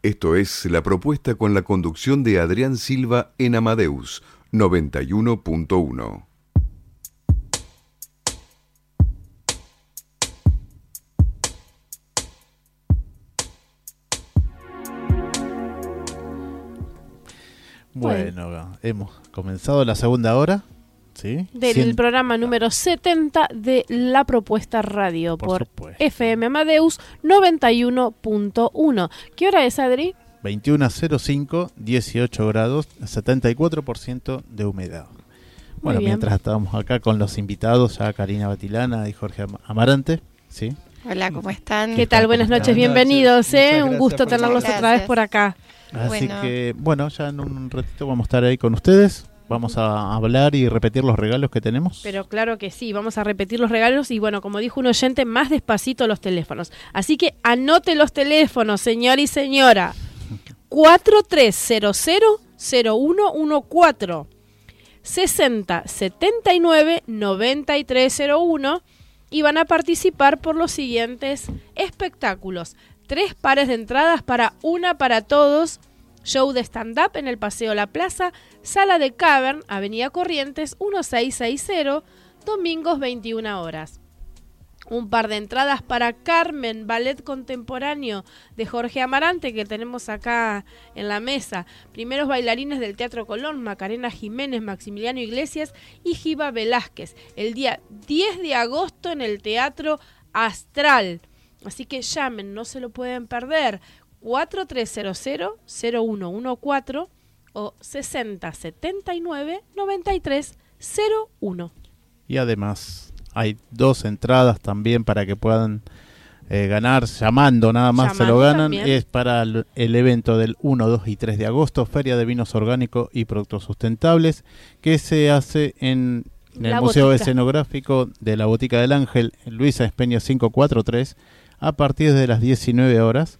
Esto es la propuesta con la conducción de Adrián Silva en Amadeus 91.1. Bueno, hemos comenzado la segunda hora. ¿Sí? Del Cien- programa número 70 de La Propuesta Radio Por por. FM Amadeus 91.1. ¿Qué hora es, Adri? 21.05, 18 grados, 74% de humedad. Bueno, mientras estábamos acá con los invitados, ya Karina Batilana y Jorge Am- Amarante, ¿sí? Hola, ¿cómo están? ¿Qué tal? Buenas noches, bienvenidos. ¿eh? Un gusto tenerlos otra vez por acá. Así Bueno. que, bueno, ya en un ratito vamos a estar ahí con ustedes. Vamos a hablar y repetir los regalos que tenemos. Pero claro que sí, vamos a repetir los regalos y bueno, como dijo un oyente, más despacito los teléfonos. Así que anote los teléfonos, señor y señora. 4300-0114 60 79 9301 y van a participar por los siguientes espectáculos. Tres pares de entradas para una para todos, show de stand-up en el Paseo La Plaza, sala de Cavern, Avenida Corrientes 1660, domingos 21 horas. Un par de entradas para Carmen, ballet contemporáneo de Jorge Amarante que tenemos acá en la mesa. Primeros bailarines del Teatro Colón, Macarena Jiménez, Maximiliano Iglesias y Giva Velázquez. El día 10 de agosto en el Teatro Astral. Así que llamen, no se lo pueden perder. 4300-0114 o 6079-9301. Y además hay dos entradas también para que puedan eh, ganar, llamando nada más se lo Llamando ganan. también. Es para el, el evento del 1, 2 y 3 de agosto, Feria de Vinos Orgánicos y Productos Sustentables, que se hace en, en el La Museo Botica. Escenográfico de la Botica del Ángel, Luisa Espeña 543, a partir de las 19 horas.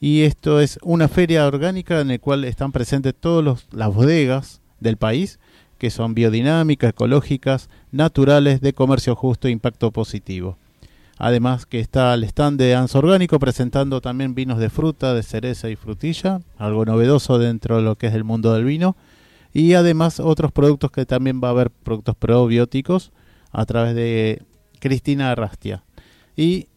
Y esto es una feria orgánica en la cual están presentes todas las bodegas del país, que son biodinámicas, ecológicas, naturales, de comercio justo e impacto positivo. Además que está el stand de Anso Orgánico presentando también vinos de fruta, de cereza y frutilla, algo novedoso dentro de lo que es el mundo del vino. Y además otros productos que también va a haber productos probióticos a través de Cristina Arrastia. Y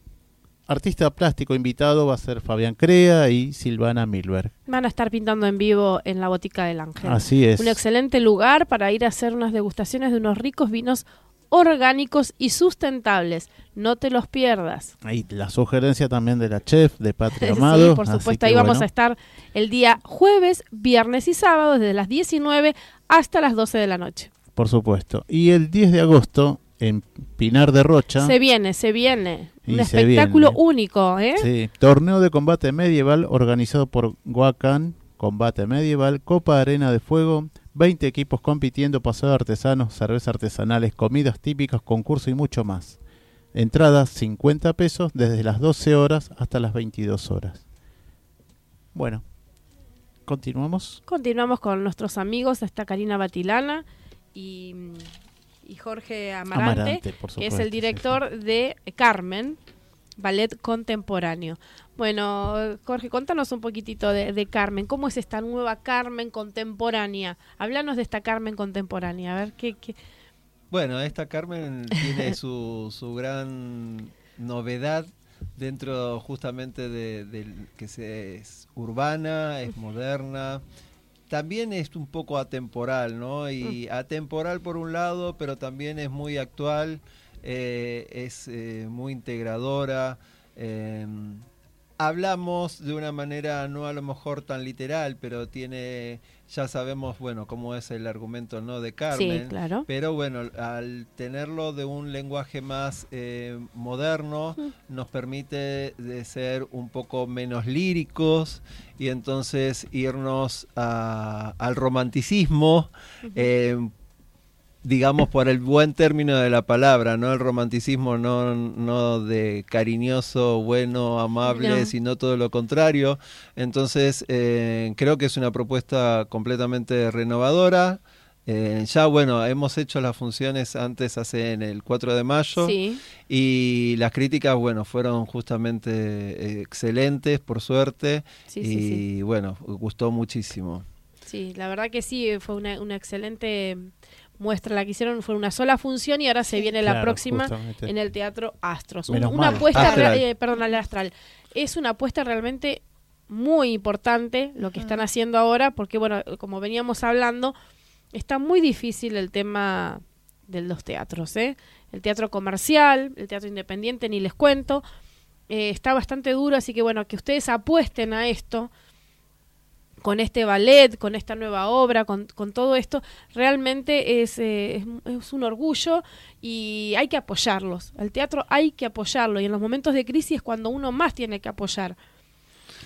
artista plástico invitado va a ser Fabián Crea y Silvana Milberg. Van a estar pintando en vivo en la Botica del Ángel. Así es. Un excelente lugar para ir a hacer unas degustaciones de unos ricos vinos orgánicos y sustentables. No te los pierdas. Ahí la sugerencia también de la chef de Patria Amado. sí, por supuesto. Ahí vamos bueno, a estar el día jueves, viernes y sábado desde las 19 hasta las 12 de la noche. Por supuesto. Y el 10 de agosto en Pinar de Rocha. Se viene, se viene. Y Un espectáculo viene. único, ¿eh? Sí, torneo de combate medieval organizado por Huacan, Combate Medieval, Copa Arena de Fuego, 20 equipos compitiendo, paseo de artesanos, cervezas artesanales, comidas típicas, concurso y mucho más. Entradas 50 pesos desde las 12 horas hasta las 22 horas. Bueno, continuamos. Continuamos con nuestros amigos. Está Karina Batilana y, y Jorge Amarante, que es el director de Carmen, ballet contemporáneo. Bueno, Jorge, contanos un poquitito de, de Carmen. ¿Cómo es esta nueva Carmen contemporánea? Háblanos de esta Carmen contemporánea. A ver, ¿qué, qué? Bueno, esta Carmen tiene su, su gran novedad dentro justamente de, del que se, es urbana, es moderna, también es un poco atemporal, ¿no? Y Mm. atemporal por un lado, pero también es muy actual, eh, es eh, muy integradora. eh, hablamos de una manera no a lo mejor tan literal, pero tiene, ya sabemos, bueno, cómo es el argumento, ¿no? De Carmen. Sí, claro. Pero bueno, al tenerlo de un lenguaje más eh, moderno, nos permite de ser un poco menos líricos y entonces irnos a- al romanticismo, eh, digamos por el buen término de la palabra, no el romanticismo no, no de cariñoso, bueno, amable, No. sino todo lo contrario. Entonces eh, creo que es una propuesta completamente renovadora. Eh, ya bueno, hemos hecho las funciones antes, hace en el 4 de mayo, Sí. y las críticas, bueno, fueron justamente eh, excelentes, por suerte, Sí, y sí. bueno, gustó muchísimo. Sí, la verdad que sí, fue una, una excelente muestra la que hicieron. Fue una sola función y ahora se viene la próxima justamente. en el Teatro Astros. Menos una mal. apuesta, Astral. eh, perdón, al Astral. Es una apuesta realmente muy importante lo que están haciendo ahora, porque bueno, como veníamos hablando, está muy difícil el tema de los teatros, ¿eh? El teatro comercial, el teatro independiente, ni les cuento. Eh, está bastante duro, así que bueno, que ustedes apuesten a esto con este ballet, con esta nueva obra, con, con todo esto, realmente es, eh, es, es un orgullo y hay que apoyarlos. Al teatro hay que apoyarlo y en los momentos de crisis es cuando uno más tiene que apoyar.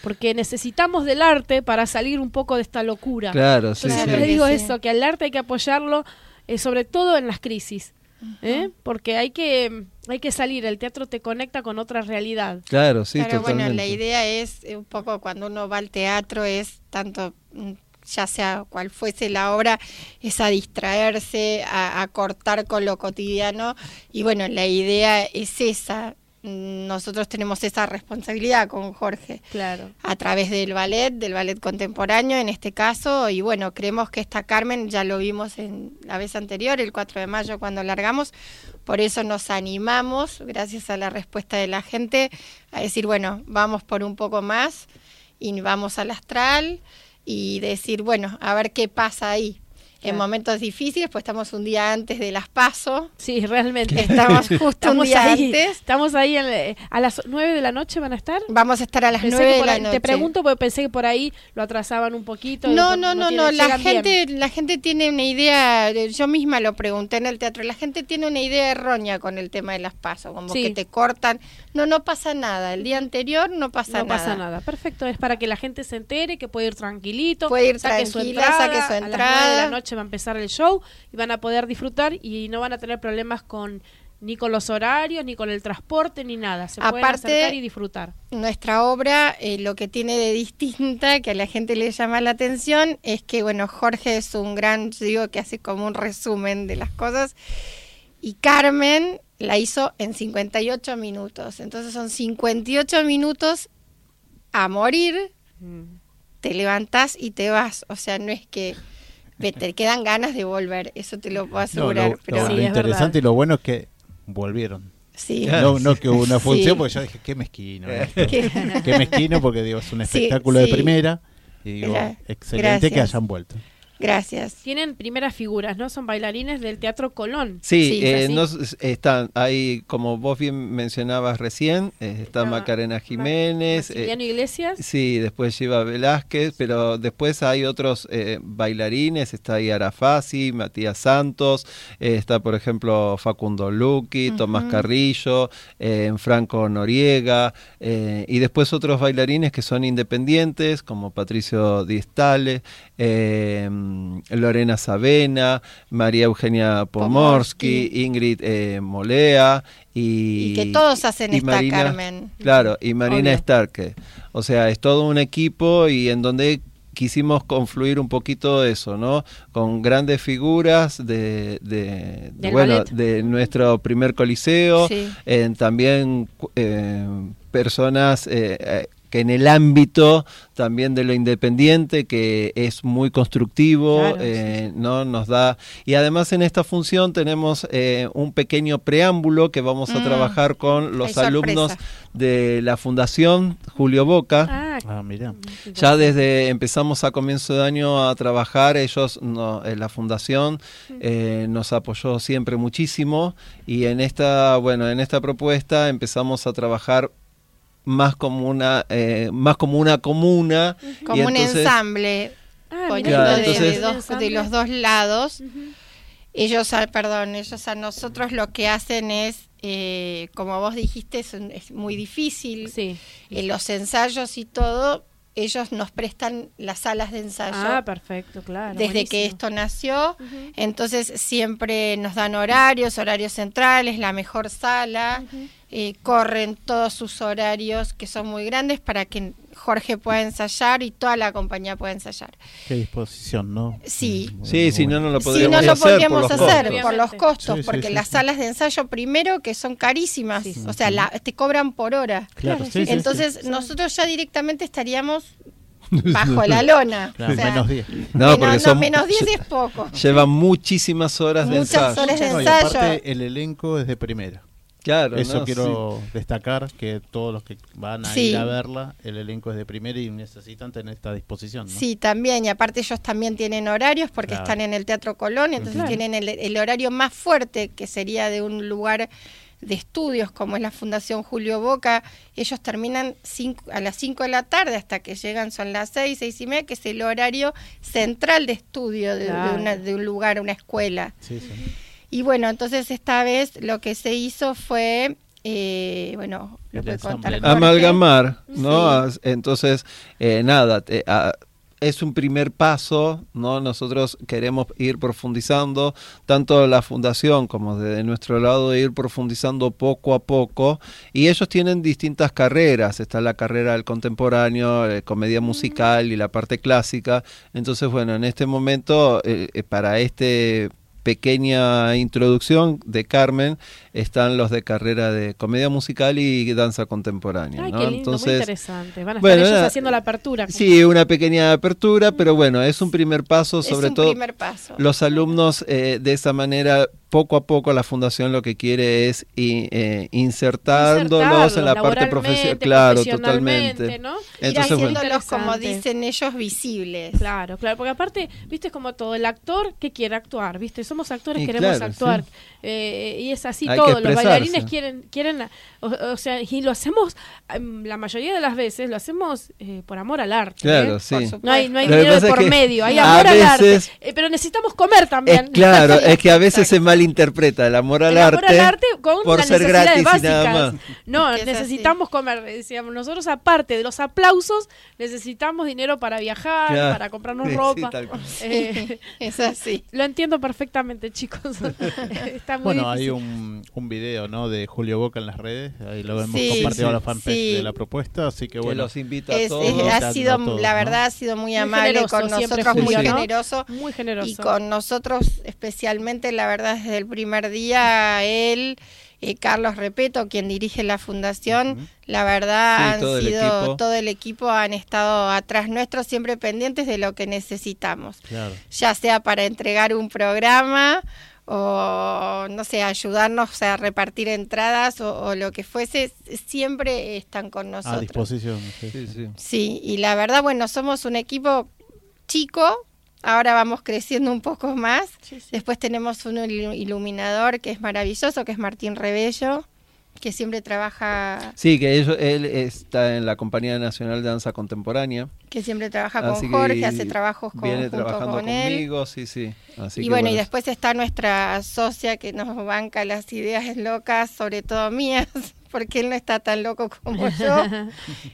Porque necesitamos del arte para salir un poco de esta locura. Claro, sí, digo Sí. eso, que al arte hay que apoyarlo, eh, sobre todo en las crisis. ¿Eh? Porque hay que, hay que salir, el teatro te conecta con otra realidad. Claro, sí, Pero bueno, la idea es eh, un poco cuando uno va al teatro es tanto mm, ya sea cual fuese la obra, es a distraerse, a, a cortar con lo cotidiano. Y bueno, la idea es esa. Nosotros tenemos esa responsabilidad con Jorge Claro. a través del ballet, del ballet contemporáneo en este caso, y bueno, creemos que esta Carmen ya lo vimos en la vez anterior, el 4 de mayo cuando largamos, por eso nos animamos, gracias a la respuesta de la gente, a decir, bueno, vamos por un poco más y vamos al astral y decir, bueno, a ver qué pasa ahí. En momentos difíciles, pues estamos un día antes de las PASO, Sí, realmente. estamos justo un día ahí, antes, estamos ahí en a las 9 de la noche van a estar. vamos a estar a las Pensé 9 que de la ahí- noche. Te pregunto porque pensé que por ahí lo atrasaban un poquito. No, no, no, no, la bien. gente, la gente tiene una idea, yo misma lo pregunté en el teatro, la gente tiene una idea errónea con el tema de las pasos, como Sí. que te cortan, no, no pasa nada, el día anterior no pasa no nada. pasa nada. Perfecto, es para que la gente se entere que puede ir tranquilito. Puede ir saque su entrada, saque su A las 9 de entrada. la noche va a empezar el show y van a poder disfrutar y no van a tener problemas con ni con los horarios, ni con el transporte, ni nada. Se pueden Aparte- acercar y disfrutar. Nuestra obra, eh, lo que tiene de distinta, que a la gente le llama la atención, es que, bueno, Jorge es un gran, yo digo que hace como un resumen de las cosas, y Carmen la hizo en 58 minutos. Entonces son 58 minutos a morir, te levantás y te vas. O sea, no es que te quedan ganas de volver, eso te lo puedo No, asegurar. lo, pero lo- Sí, lo es interesante verdad. y lo bueno es que volvieron. sí. No, no que hubo una función, Sí. porque yo dije, qué mezquino. Qué mezquino, porque digo, es un Sí, espectáculo de primera. Y digo, excelente que hayan vuelto. Gracias. Tienen primeras figuras, ¿no? Son bailarines del Teatro Colón. Sí, Sí, eh, están ahí, como vos bien mencionabas recién, eh, está Ah, Macarena Jiménez, eh, Maximiliano Iglesias. sí, después lleva Velázquez, pero después hay otros eh, bailarines, está ahí Arafasi, Matías Santos, eh, está por ejemplo Facundo Luqui, Tomás. Carrillo, eh, Franco Noriega, eh, y después otros bailarines que son independientes, como Patricio Diestale, eh, Lorena Savena, María Eugenia Pomorsky, Pomorsky. Ingrid eh, Molea y, Y que todos hacen esta Marina- Carmen. Claro, y Marina Obvio. Starke. O sea, es todo un equipo y en donde quisimos confluir un poquito eso, ¿no? Con grandes figuras de, de- bueno, ballet. de nuestro primer coliseo, Sí. en también eh, personas eh, que en el ámbito también de lo independiente, que es muy constructivo, Claro, eh, ¿no? Nos da. Y además en esta función tenemos eh, un pequeño preámbulo que vamos a Mm. trabajar con los alumnos de la Fundación Julio Boca. Ah, Ah, mira. Ya desde empezamos a comienzo de año a trabajar, ellos, no, en la fundación, eh, nos apoyó siempre muchísimo y en esta, bueno, en esta propuesta empezamos a trabajar más como una, eh, más como una comuna. y Como un entonces- ensamble, Ah, poniendo Claro, de, entonces- de dos- de los dos lados. Ellos, a- perdón, ellos a nosotros lo que hacen es, eh, como vos dijiste, es, un- es muy difícil. Sí. En los ensayos y todo, ellos nos prestan las salas de ensayo. Ah, perfecto, claro. desde que esto nació. Entonces siempre nos dan horarios, horarios centrales, la mejor sala, eh, corren todos sus horarios que son muy grandes para que Jorge pueda ensayar y toda la compañía pueda ensayar. Qué disposición, ¿no? Sí. Sí, si no, no lo Si podríamos no lo hacer por los hacer costos. por los Obviamente. costos, Sí, sí, porque sí, las sí. salas de ensayo primero que son carísimas, Sí. o sea, la- te cobran por hora. Claro, sí, sí, sí. Entonces nosotros ya directamente estaríamos bajo la lona. Claro, o sea, menos 10. No, menos, porque no, son, menos 10 es poco. llevan muchísimas horas de Muchas ensayo. horas de No, y ensayo. aparte el elenco es de primera. Claro, Eso ¿no? quiero destacar, que todos los que van a Sí. ir a verla, el elenco es de primera y necesitan tener esta disposición. ¿no? Sí, también, y aparte ellos también tienen horarios porque Claro. están en el Teatro Colón, entonces Claro. tienen el, el horario más fuerte que sería de un lugar de estudios como es la Fundación Julio Boca. Ellos terminan cinco- a las 5 de la tarde hasta que llegan son las 6, 6 y media, que es el horario central de estudio de, una- de un lugar, una escuela. Sí, sí. Y bueno, entonces esta vez lo que se hizo fue, eh, bueno, lo ensamble, contar amalgamar, ¿no? Sí. Entonces, eh, nada, te- a- es un primer paso, ¿no? Nosotros queremos ir profundizando, tanto la fundación como desde nuestro lado, ir profundizando poco a poco. Y ellos tienen distintas carreras, está la carrera del contemporáneo, eh, comedia musical y la parte clásica. Entonces, bueno, en este momento, eh, eh, para este pequeña introducción de Carmen están los de carrera de comedia musical y danza contemporánea. Ay, ¿no? qué lindo, muy Entonces, interesante. Van a estar bueno, ellos nada, haciendo la apertura. sí, una pequeña apertura, pero bueno, es un primer paso, Es sobre un todo primer paso. los alumnos eh, de esa manera, poco a poco la fundación lo que quiere es i- eh, insertándolos en la parte profesional. Claro, totalmente. ¿no? Ir Entonces, haciéndolos, como dicen ellos, visibles. Claro, claro, porque aparte, viste, es como todo, el actor que quiere actuar, viste, somos actores, Y queremos claro, actuar, sí. Eh, y es así Hay todo, los bailarines quieren, quieren, o, o sea, y lo hacemos, em, la mayoría de las veces, lo hacemos eh, por amor al arte. Claro, ¿eh? sí. No hay, no hay dinero de es por que medio, hay amor al arte, eh, pero necesitamos comer también. Es claro, es que a veces se malinterpreta el amor al El amor arte, al arte con por las ser necesidades gratis y nada básicas. más. No, necesitamos comer. Decíamos, nosotros aparte de los aplausos, necesitamos dinero para viajar, Claro. para comprarnos Sí, ropa. Eh, Es así. lo entiendo perfectamente, chicos. Está muy Bueno, hay un, un video ¿no? de Julio Boca en las redes, ahí lo hemos Sí, compartido sí, a la fanpage sí. de la propuesta, así que que bueno, los invita a Es- todos. es- ha sido, a todos, la ¿no? verdad, ha sido muy amable generoso, con nosotros, muy generoso. Muy generoso. Y con nosotros especialmente, la verdad, desde el primer día, él, eh, Carlos Repeto, quien dirige la fundación, la verdad Sí, han el sido, todo el equipo han estado atrás nuestro, siempre pendientes de lo que necesitamos, claro. ya sea para entregar un programa o, no sé, ayudarnos a repartir entradas o, o lo que fuese, siempre están con a nosotros. disposición. sí, Sí, sí. y la verdad, bueno, somos un equipo chico, ahora vamos creciendo un poco más. Sí, sí. Después tenemos un ilu- iluminador que es maravilloso, que es Martín Rebello, que siempre trabaja, Sí, que ellos, él está en la Compañía Nacional de Danza Contemporánea. que siempre trabaja con que Jorge, hace trabajos con, Viene trabajando con él. conmigo, sí, sí. Así y que bueno, y después está nuestra socia que nos banca las ideas locas, sobre todo mías, porque él no está tan loco como yo,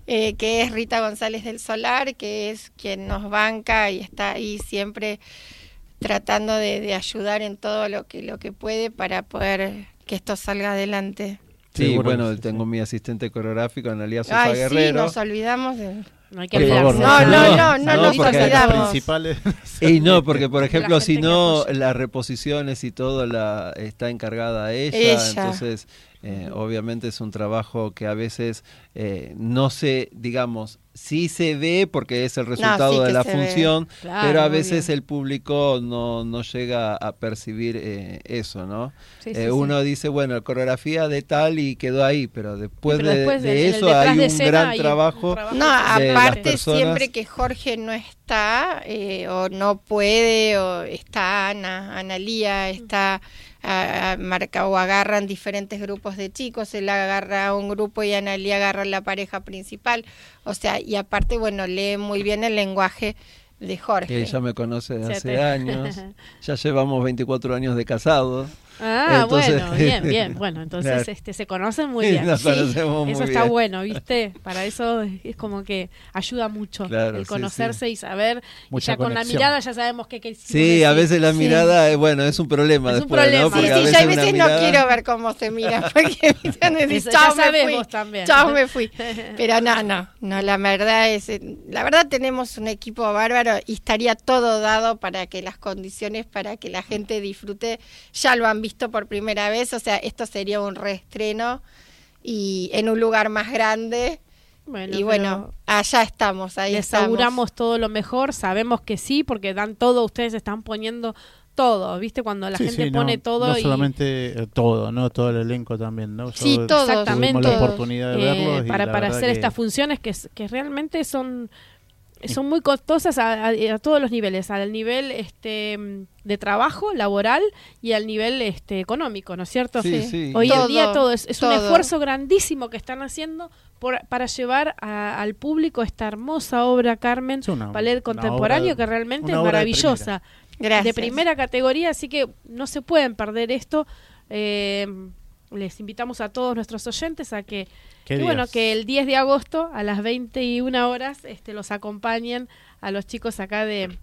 eh, que es Rita González del Solar, que es quien nos banca y está ahí siempre tratando de, de ayudar en todo lo que lo que puede para poder que esto salga adelante. Sí, Seguro bueno, sí, tengo sí. mi asistente coreográfico, Analia Sosa Ay, sí, Guerrero. nos olvidamos de... No hay que Por olvidarse. favor, No, no, no, no nos porque olvidamos. Las principales. Y no, porque por ejemplo, si no, las reposiciones y todo la está encargada ella, Ella. entonces eh, obviamente es un trabajo que a veces eh, no se, digamos, sí se ve porque es el resultado sí de la función, Claro, pero a veces bien. el público no, no llega a percibir eh, eso, ¿no? Sí, Eh, sí, sí. uno dice, bueno, coreografía de tal y quedó ahí, pero después, Pero de, después eso hay de un gran hay un trabajo. trabajo No, de las aparte personas. siempre que Jorge no está eh, o no puede o está Ana, Analía, está a- a- marca o agarran diferentes grupos de chicos, él agarra a un grupo y Analía agarra la pareja principal, o sea, y aparte bueno, lee muy bien el lenguaje de Jorge. Ella me conoce de hace años, ya llevamos 24 años de casados. Ah, Entonces- bueno, bien, bien. Bueno, entonces Claro. este, se conocen muy bien. Nos Sí, conocemos muy Eso está bien. bueno, ¿viste? Para eso es como que ayuda mucho Claro, el sí, conocerse y saber. y Mucha ya con la conexión. mirada ya sabemos que, que Sí, a veces la Sí. mirada, eh, bueno, es un problema Es un después, problema. ¿no? Sí, Sí, sí, a yo a una veces mirada- no quiero ver cómo se mira, porque decís, chao, ya me sabemos fui, también. chao, me fui. Pero no, no, no, la verdad es, eh, la verdad tenemos un equipo bárbaro y estaría todo dado para que las condiciones, para que la gente disfrute, ya lo han visto por primera vez, o sea, esto sería un reestreno y en un lugar más grande. Bueno, y bueno, allá estamos, ahí les estamos. auguramos todo lo mejor. Sabemos que sí, porque dan todo. Ustedes están poniendo todo, ¿viste? Cuando la Sí, gente sí, pone no, todo No y. solamente eh, todo, ¿no? Todo el elenco también, ¿no? Sí, todos, Exactamente. Tuvimos la oportunidad de eh, verlos. y para, la para hacer que- estas funciones que, que realmente son son muy costosas a, a- a todos los niveles, al nivel este de trabajo laboral y al nivel este económico, ¿no es cierto? Sí, sí. Hoy en día todo es, es un esfuerzo grandísimo que están haciendo por, para llevar a- al público esta hermosa obra Carmen una- contemporáneo obra- que realmente es obra de maravillosa Gracias. de primera categoría, así que no se pueden perder esto. Eh, les invitamos a todos nuestros oyentes a que, ¿Qué que, bueno, que el 10 de agosto a las 21 horas este, los acompañen a los chicos acá de,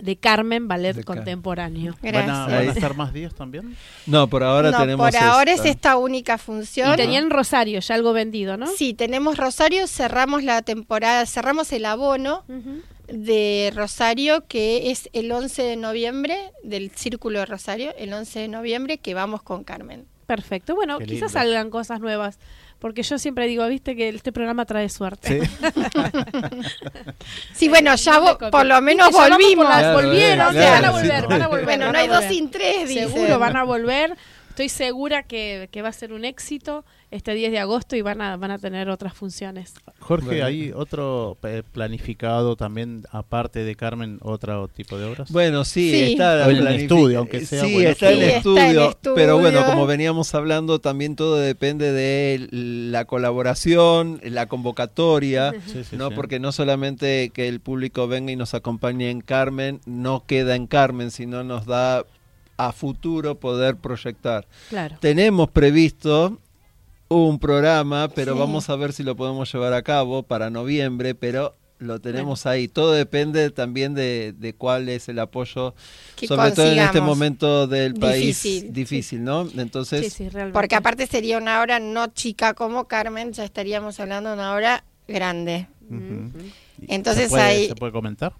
de Carmen Ballet De Contemporáneo. ¿Van a, Gracias. van a Ahí. estar más días también? No, por ahora no, tenemos por ahora esta. es esta única función. Y tenían Rosario ya algo vendido, ¿no? Sí, tenemos Rosario, cerramos la temporada, cerramos el abono de Rosario, que es el 11 de noviembre, del Círculo de Rosario, el 11 de noviembre, que vamos con Carmen. Perfecto. Bueno, Qué quizás lindo. salgan cosas nuevas. Porque yo siempre digo, viste, que este programa trae suerte. Sí. Sí, bueno, ya No vo- copies. por lo menos volvimos. las- Claro, volvieron, claro, van a sí. volver, van a volver. Bueno, van no hay dos sin tres, dicen. Seguro van a volver. Estoy segura que, que va a ser un éxito este 10 de agosto y van a, van a tener otras funciones. Jorge, Bueno. ¿hay otro eh, planificado también, aparte de Carmen, otro tipo de obras? Bueno, sí, Sí. está el estudio, aunque sea, Sí, bueno, está, sí. el Sí, está estudio, el Pero bueno, estudio. como veníamos hablando, también todo depende de la colaboración, la convocatoria, Sí, sí, no sí. porque no solamente que el público venga y nos acompañe en Carmen, no queda en Carmen, sino nos da a futuro poder proyectar. Claro. Tenemos previsto un programa, pero Sí. vamos a ver si lo podemos llevar a cabo para noviembre, pero lo tenemos ahí. Todo depende también de, de cuál es el apoyo, Que sobre todo en este momento del país Difícil, difícil, ¿no? Entonces, Sí, sí, realmente. Porque aparte sería una obra no chica como Carmen, ya estaríamos hablando de una obra grande. Ujú. ¿Y Entonces ¿se puede, ahí- ¿Se puede comentar?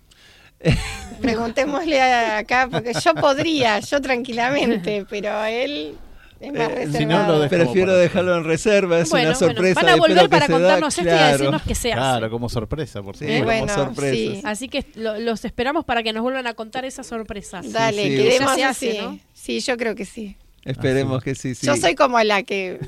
Preguntémosle a- acá, porque yo podría, yo tranquilamente, pero él es más Eh, si si no, reservado. lo dejo- prefiero dejarlo en reserva, es bueno, una bueno, sorpresa. van a volver que para se da, contarnos esto y a decirnos qué se hace. Claro, como sorpresa, por Sí, como bueno, sorpresas. sí. Así que lo- los esperamos para que nos vuelvan a contar esas sorpresas. Dale, sí. hace, así. ¿no? Sí, yo creo que sí. Esperemos que sí, sí. Yo soy como la que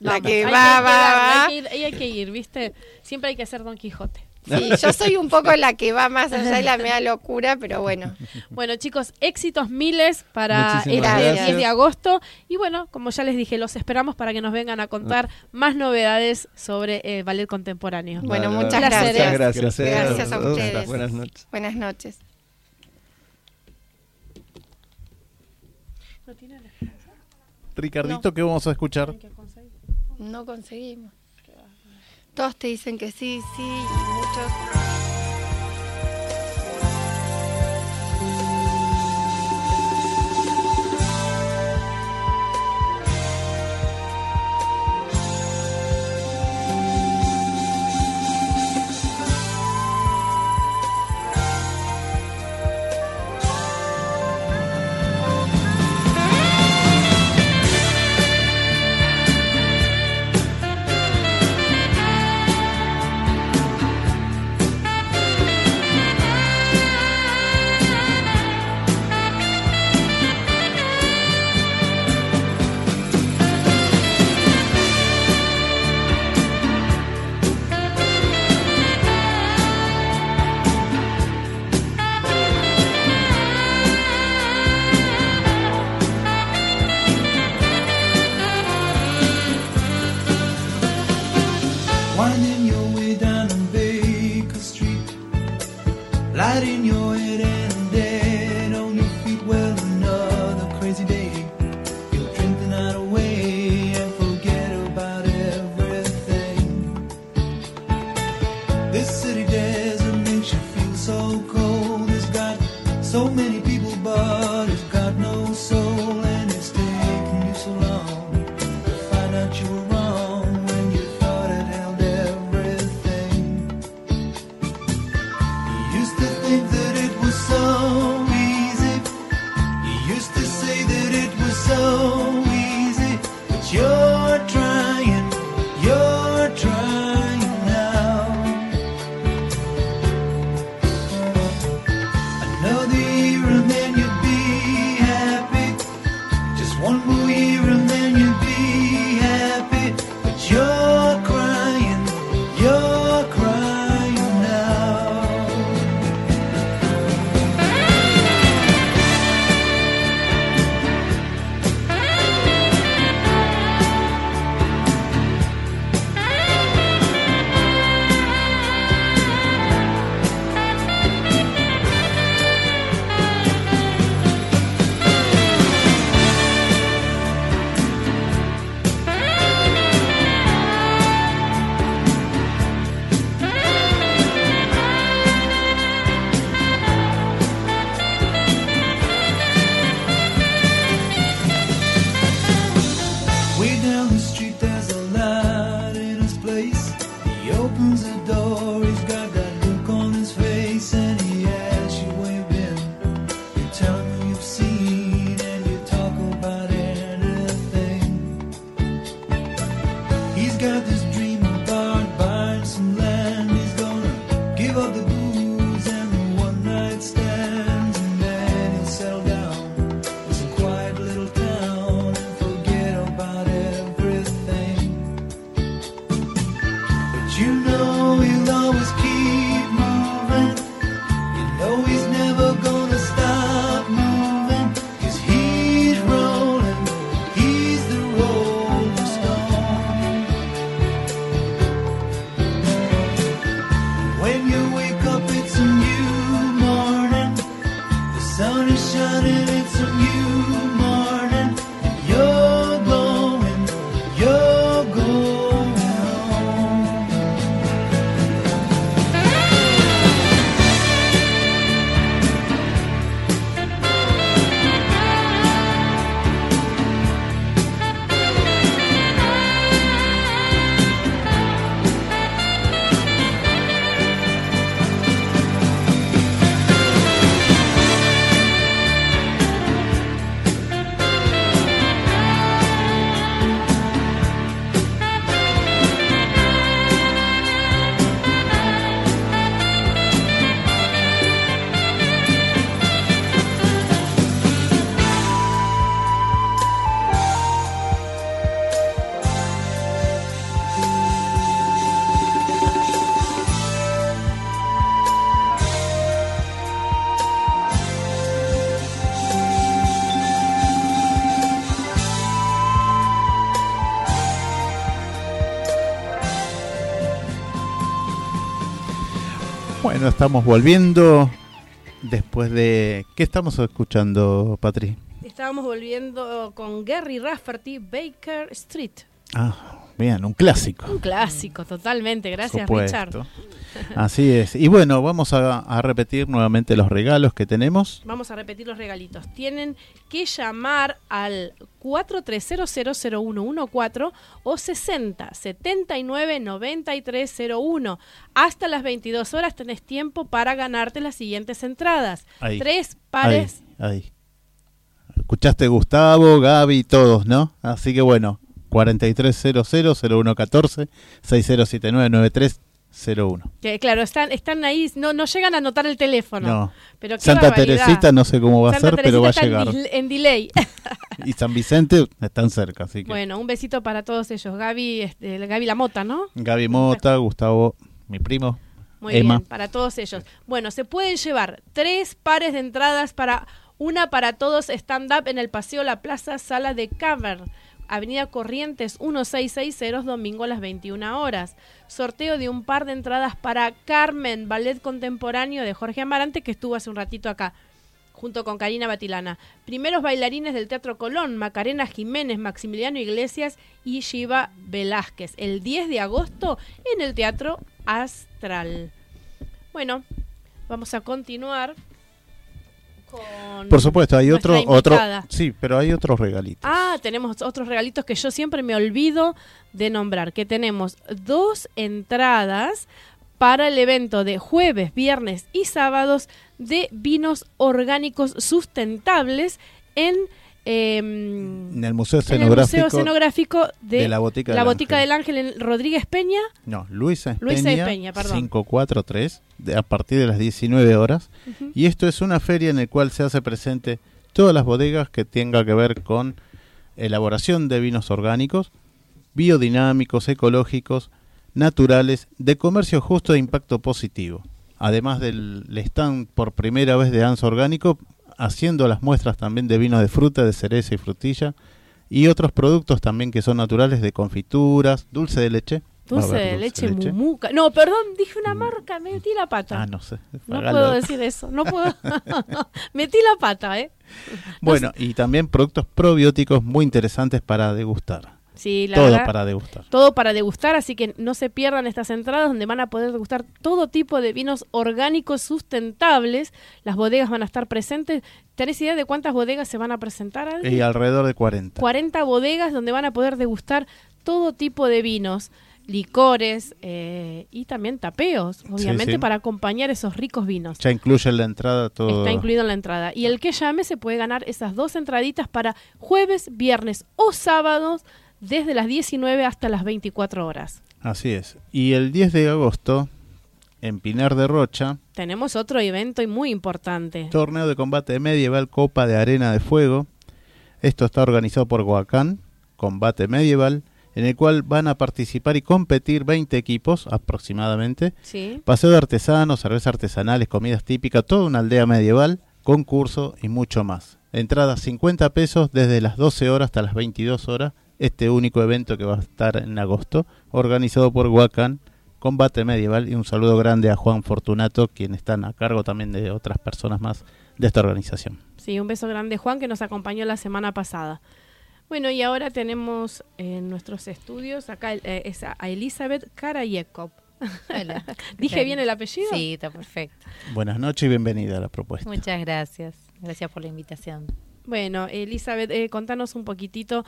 la que va, que va, va. Hay que, ir, ahí hay que ir, ¿viste? Siempre hay que ser Don Quijote. Sí, yo soy un poco la que va más allá de la media locura, pero bueno. Bueno, chicos, éxitos miles para Muchísimas el gracias. 10 de agosto. Y bueno, como ya les dije, los esperamos para que nos vengan a contar más novedades sobre el ballet contemporáneo. Bueno, Vale, muchas gracias. Muchas gracias. eh, Gracias a todos. ustedes. Buenas noches. Buenas noches. Ricardito, ¿qué vamos a escuchar? No conseguimos. Todos te dicen que sí, sí, y muchos. Bueno, estamos volviendo después de... ¿Qué estamos escuchando, Patri? Estábamos volviendo con Gary Rafferty, Baker Street. Ah, bien, un clásico. Un clásico, totalmente. Gracias, Supuesto. Richard. Así es. Y bueno, vamos a, a repetir nuevamente los regalos que tenemos. Vamos a repetir los regalitos. Tienen que llamar al 43000114 o 60 79 9301. Hasta las 22 horas tenés tiempo para ganarte las siguientes entradas. Ahí. Tres pares. Ahí, ahí. Escuchaste Gustavo, Gaby, todos, ¿no? Así que bueno, 4300-0114, 6079-9301. Que claro, están, están ahí, no, no llegan a anotar el teléfono. No. Pero Santa barbaridad. Teresita no sé cómo va a Santa ser, pero va a Teresita llegar. En, en delay. Y San Vicente están cerca, así que. bueno, un besito para todos ellos. Gaby, este, Gaby La Mota, ¿no? Gaby Mota, Gustavo, mi primo. Muy Emma. bien, para todos ellos. Bueno, se pueden llevar tres pares de entradas para una para todos stand-up en el Paseo La Plaza Sala de Cavern. Avenida Corrientes 1660, domingo a las 21 horas. Sorteo de un par de entradas para Carmen, ballet contemporáneo de Jorge Amarante, que estuvo hace un ratito acá, junto con Karina Batilana. Primeros bailarines del Teatro Colón, Macarena Jiménez, Maximiliano Iglesias y Shiva Velázquez, el 10 de agosto en el Teatro Astral. Bueno, vamos a continuar con... Por supuesto, hay otro. invitada. Sí, pero hay otros regalitos. Ah, tenemos otros regalitos que yo siempre me olvido de nombrar, que tenemos dos entradas para el evento de jueves, viernes y sábados de vinos orgánicos sustentables en, em, En el Museo en el Escenográfico. Museo Escenográfico de, de la Botica la del Ángel. del Ángel en Rodríguez Peña. No, Luisa Espeña, Luisa perdón. 543, de- a partir de las 19 horas. Y esto es una feria en la cual se hace presente todas las bodegas que tenga que ver con elaboración de vinos orgánicos, biodinámicos, ecológicos, naturales, de comercio justo de impacto positivo. Además del stand por primera vez de Anso Orgánico, haciendo las muestras también de vinos de fruta, de cereza y frutilla, y otros productos también que son naturales de confituras, dulce de leche. Dulce de leche, mumuca. No, perdón, dije una marca, me metí la pata. Ah, no sé. No puedo decir eso, no puedo. Metí la pata, ¿eh? Bueno, y también productos probióticos muy interesantes para degustar. Sí, la Todo verdad, para degustar. todo para degustar, así que no se pierdan estas entradas donde van a poder degustar todo tipo de vinos orgánicos sustentables. Las bodegas van a estar presentes. ¿Tenés idea de cuántas bodegas se van a presentar? Y alrededor de 40. 40 bodegas donde van a poder degustar todo tipo de vinos, licores eh, y también tapeos, obviamente, sí. para acompañar esos ricos vinos. Ya incluye en la entrada todo. Está incluido en la entrada. Y el que llame se puede ganar esas dos entraditas para jueves, viernes o sábados desde las 19 hasta las 24 horas. Así es. Y el 10 de agosto, en Pinar de Rocha, Tenemos otro evento y muy importante. torneo de combate medieval Copa de Arena de Fuego. Esto está organizado por Huacán, Combate Medieval, en el cual van a participar y competir 20 equipos aproximadamente. Sí. Paseo de artesanos, cervezas artesanales, comidas típicas, toda una aldea medieval, concurso y mucho más. Entrada 50 pesos desde las 12 horas hasta las 22 horas. Este único evento que va a estar en agosto, organizado por Huacán, Combate Medieval. Y un saludo grande a Juan Fortunato, quien están a cargo también de otras personas más de esta organización. Sí, un beso grande Juan que nos acompañó la semana pasada. Bueno, y ahora tenemos en nuestros estudios acá eh, es a a Elizabeth Karayekov. Hola. ¿Dije bien el apellido? Sí, está perfecto. Buenas noches y bienvenida a la propuesta. Muchas gracias. Gracias por la invitación. Bueno, Elizabeth, eh, contanos un poquitito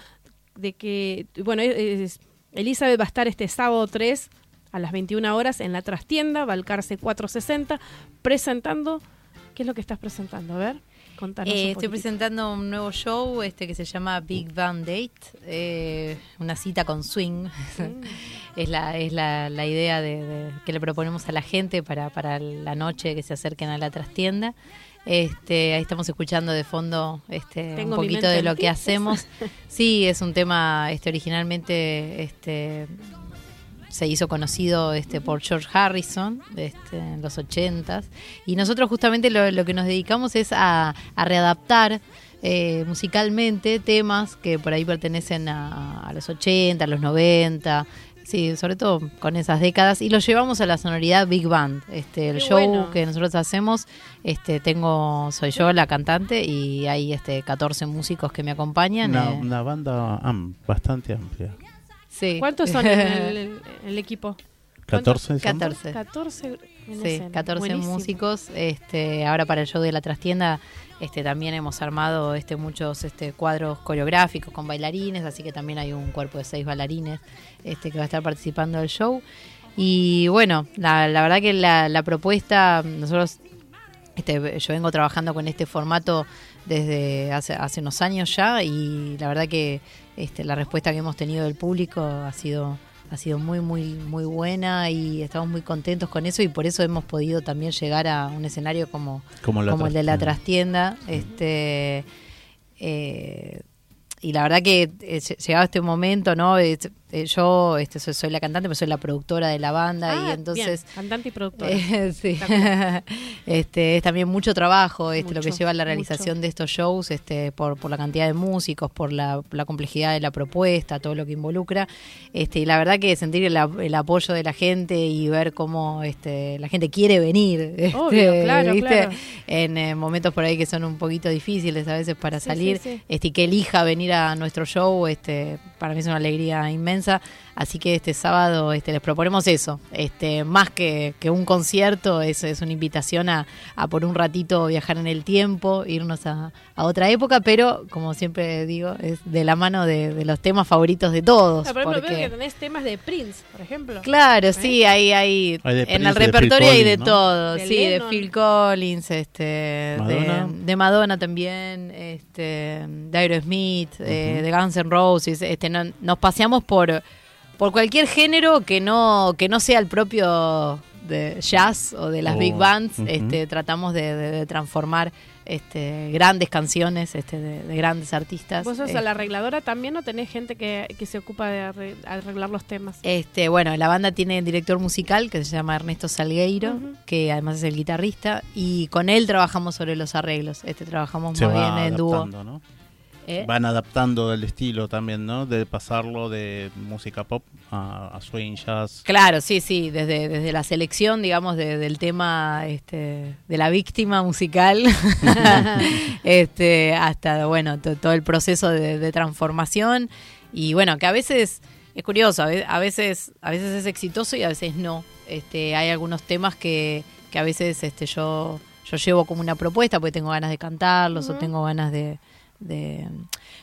de que, bueno, eh, es- Elizabeth va a estar este sábado 3 a las 21 horas en la trastienda, Balcarce 460, presentando, ¿qué es lo que estás presentando? A ver, contanos Eh, estoy presentando un nuevo show este que se llama Big Band Date, eh, una cita con swing. es la, es la, la idea de, de- que le proponemos a la gente para, para la noche que se acerquen a la trastienda. Este, ahí estamos escuchando de fondo este, Tengo un poquito de lo que hacemos. Sí, es un tema este, originalmente este, se hizo conocido este, por George Harrison este, en los 80 y nosotros justamente lo, lo que nos dedicamos es a, a readaptar eh, musicalmente temas que por ahí pertenecen a, a los 80, a los 90, Sí, sobre todo con esas décadas y lo llevamos a la sonoridad Big Band. Este, el Qué show bueno. que nosotros hacemos, este, tengo, soy yo la cantante y hay este 14 músicos que me acompañan. Una, eh, una banda am- bastante amplia. sí. ¿Cuántos son en el, el- el equipo? 14 son? 14. 14 en Sí, escena. 14 Buenísimo. músicos. Este, ahora para el show de la trastienda este, también hemos armado este, muchos este, cuadros coreográficos con bailarines, así que también hay un cuerpo de seis bailarines este, que va a estar participando del show. Y bueno, la, la verdad que la, la propuesta, nosotros, este, yo vengo trabajando con este formato desde hace, hace unos años ya y la verdad que este, la respuesta que hemos tenido del público ha sido ha sido muy muy muy buena y estamos muy contentos con eso y por eso hemos podido también llegar a un escenario como Como, el de la trastienda. trastienda este eh, y la verdad que eh, lle- llegado este momento no Es- eh, yo este soy, soy la cantante pero soy la productora de la banda Ah, y entonces bien, cantante y productora. eh, sí. Este, es también mucho trabajo este, lo que lleva a la realización de estos shows este, por, por la cantidad de músicos, por la, la complejidad de la propuesta, todo lo que involucra. Este, y la verdad que sentir el, ap- el apoyo de la gente y ver cómo este, la gente quiere venir este, Obvio, claro, ¿viste? claro. en eh, momentos por ahí que son un poquito difíciles a veces para Sí, salir sí, sí. Este, y que elija venir a nuestro show este, para mí es una alegría inmensa. So. Así que este sábado este, les proponemos eso. Este, más que, que un concierto, es, es una invitación a, a por un ratito viajar en el tiempo, irnos a, a otra época, pero como siempre digo, es de la mano de, de los temas favoritos de todos. Ah, por ejemplo, porque- veo que tenés temas de Prince, por ejemplo. Claro, sí, hay, hay, Hay en Prince, el repertorio hay de ¿no? todo, De sí, de. Phil Collins, este, Madonna. De, de Madonna también, este, de Aerosmith, eh, de Guns N' Roses, este, no- nos paseamos por, por cualquier género que no, que no sea el propio de jazz o de las Oh, big bands, ujú. este, tratamos de, de- de transformar este, grandes canciones este, de, de grandes artistas. ¿Vos sos Eh, la arregladora también o tenés gente que, que se ocupa de arre- arreglar los temas? Este, bueno, la banda tiene director musical que se llama Ernesto Salgueiro, que además es el guitarrista, y con él trabajamos sobre los arreglos. Este trabajamos Se muy va bien en dúo. ¿Eh? Van adaptando el estilo también, ¿no? De pasarlo de música pop a, a swing jazz. Claro, sí, sí, desde, desde la selección, digamos, de- del tema este, de la víctima musical, este, hasta, bueno, to- todo el proceso de, de transformación. Y bueno, que a veces es curioso, a veces, a veces es exitoso y a veces no. Este, hay algunos temas que, que a veces este, yo, yo llevo como una propuesta porque tengo ganas de cantarlos o tengo ganas de, de-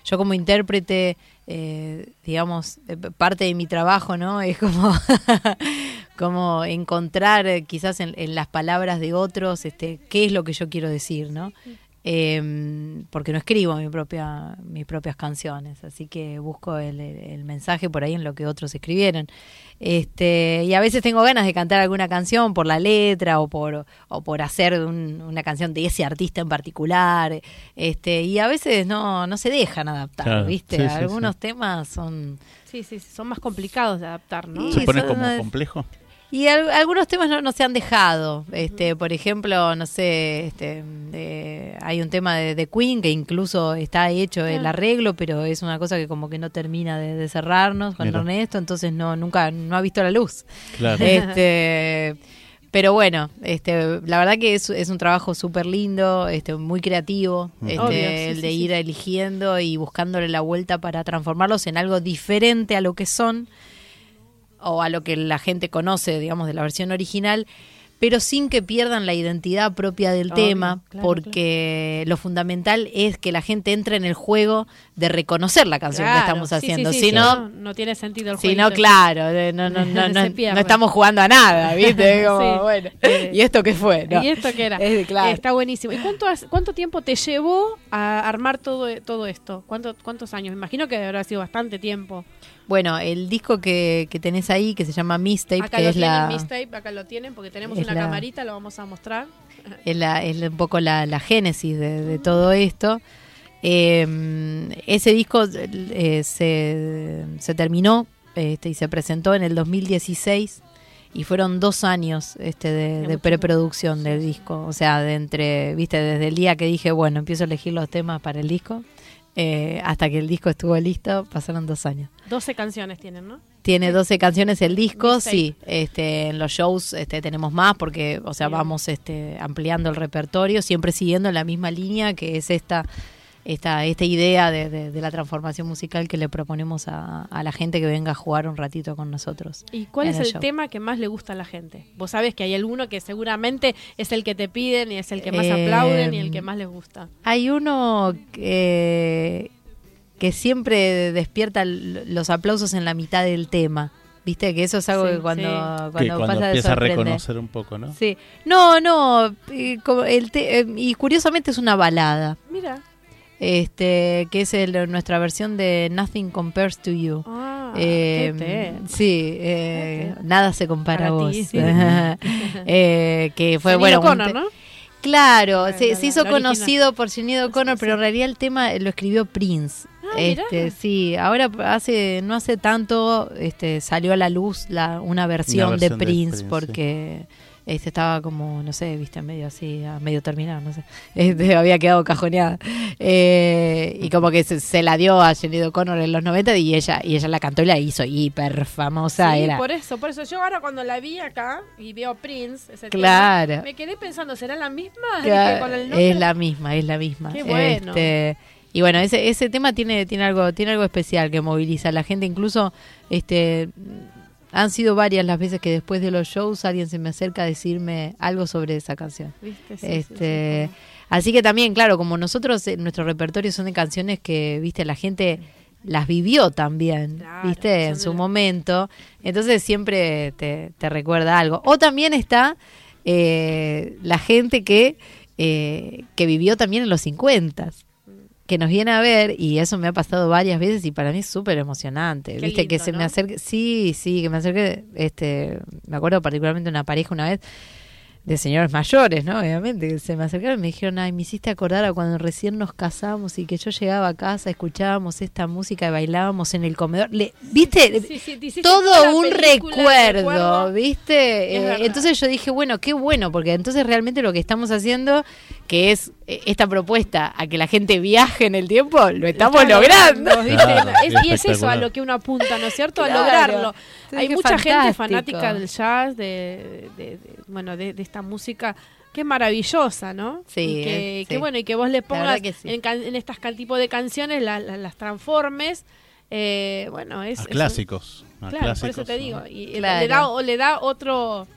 yo como intérprete eh, digamos eh, parte de mi trabajo no es como como encontrar eh, quizás en, en las palabras de otros este qué es lo que yo quiero decir no Em, porque no escribo mi propia mis propias canciones así que busco el mensaje por ahí en lo que otros escribieron este y a veces tengo ganas de cantar alguna canción por la letra o por o por hacer un- una canción de ese artista en particular este y a veces no no se dejan adaptar Claro, viste sí, sí, algunos sí. temas son Sí, sí, son más complicados de adaptar, ¿no? ¿Se pone como complejo? Y al- algunos temas no, no se han dejado. Este, por ejemplo, no sé, este, de- hay un tema de, de Queen que incluso está hecho el arreglo, pero es una cosa que como que no termina de, de cerrarnos con Mira. Ernesto, entonces no nunca no ha visto la luz. Claro. Este, pero bueno, este, la verdad que es, es un trabajo súper lindo, este, muy creativo, este, Obvio, sí, el de sí. ir eligiendo y buscándole la vuelta para transformarlos en algo diferente a lo que son o a lo que la gente conoce, digamos, de la versión original, pero sin que pierdan la identidad propia del Obvio, tema, claro, porque lo fundamental es que la gente entre en el juego de reconocer la canción que estamos sí, haciendo. sí, si no, no tiene sentido el si juego. no, claro, no, no, no, no, estamos jugando a nada, ¿viste? Como, Sí. bueno, Eh, ¿y esto qué fue? ¿Y esto qué era? Es. Está buenísimo. ¿Y cuánto, has- cuánto tiempo te llevó a armar todo, todo esto? ¿Cuánto, ¿Cuántos años? Me imagino que habrá sido bastante tiempo. Bueno, el disco que, que tenés ahí, que se llama Mistape, acá que lo es tienen, la, Mistape, acá lo tienen, porque tenemos una la- camarita, lo vamos a mostrar. es, la- es un poco la, la génesis de, de todo esto. Eh, ese disco eh, se, se terminó este, y se presentó en el 2016 y fueron dos años este, de, de preproducción del disco. O sea, de entre, viste, desde el día que dije, bueno, empiezo a elegir los temas para el disco, eh, hasta que el disco estuvo listo, pasaron dos años. 12 canciones tienen, ¿no? Tiene 12 canciones el disco, sí. Este, en los shows este, tenemos más porque, o sea, Bien. vamos este, ampliando el repertorio, siempre siguiendo la misma línea que es esta esta, esta idea de, de- de la transformación musical que le proponemos a, a la gente que venga a jugar un ratito con nosotros. ¿Y cuál es el el show. tema que más le gusta a la gente? Vos sabés que hay alguno que seguramente es el que te piden y es el que más Eh, aplauden y el que más les gusta. Hay uno que, que siempre despierta los aplausos en la mitad del tema. Viste que eso es algo Sí, que cuando, sí. cuando, que cuando pasa empieza a reconocer un poco, ¿no? Sí. No, no. eh, como el te- eh, y curiosamente es una balada. Mira. Este, que es el- nuestra versión de Nothing Compares to You. Ah, Eh, qué sí, eh, nada se compara a vos. ti, sí. Eh, que fue bueno. te- ¿no? Claro, La- se, la- se hizo conocido por Sinead O'Connor, pero en realidad el tema lo escribió Prince. Ah, mirá. este, sí, ahora hace no hace tanto este salió a la luz la una versión, Una versión de de Prince, Prince, porque este estaba como no sé, viste, medio así, a medio terminar, no sé. Este, había quedado cajoneada. Eh, y como que se, se la dio a Sinead O'Connor en los 90 y ella y ella la cantó y la hizo hiper famosa, sí, era por eso, por eso. Yo ahora cuando la vi acá y veo Prince, ese Claro. tema, me quedé pensando, ¿será la misma? Dije, con el nombre. es la misma, es la misma. Qué bueno. Este, y bueno, ese, ese tema tiene, tiene algo, tiene algo especial que moviliza a la gente. Incluso, este, han sido varias las veces que después de los shows alguien se me acerca a decirme algo sobre esa canción. ¿Viste? Sí, este, sí, así que también, claro, como nosotros, eh, nuestro repertorio son de canciones que, viste, la gente las vivió también, Claro, viste, en su momento. Entonces siempre te, te recuerda algo. O también está eh, la gente que, eh, que vivió también en los 50 que nos viene a ver y eso me ha pasado varias veces y para mí es súper emocionante, Qué viste que se ¿no? me acerque, sí, sí, que me acerque, este, me acuerdo particularmente una pareja una vez de señores mayores, ¿no? Obviamente, que se me acercaron y me dijeron, ay, me hiciste acordar a cuando recién nos casamos y que yo llegaba a casa, escuchábamos esta música y bailábamos en el comedor. Le, ¿Viste? Sí, sí, Todo un recuerdo, recuerdo. ¿viste? Eh, entonces yo dije, bueno, qué bueno, porque entonces realmente lo que estamos haciendo, que es eh, esta propuesta a que la gente viaje en el tiempo, lo estamos logrando. y es eso a lo que uno apunta, ¿no es cierto? Claro. A lograrlo. Hay mucha gente fanática del jazz, de, de- de- bueno, de, de esta música que es maravillosa, ¿no? Sí, y que, eh, que sí. bueno, y que vos le pongas que sí. en, can- en estas tipo de canciones, la- la- las transformes. eh, bueno, es. A es un- clásicos. a claro, por eso clásicos, te ¿no? digo. Y Claro. le, da, o le da otro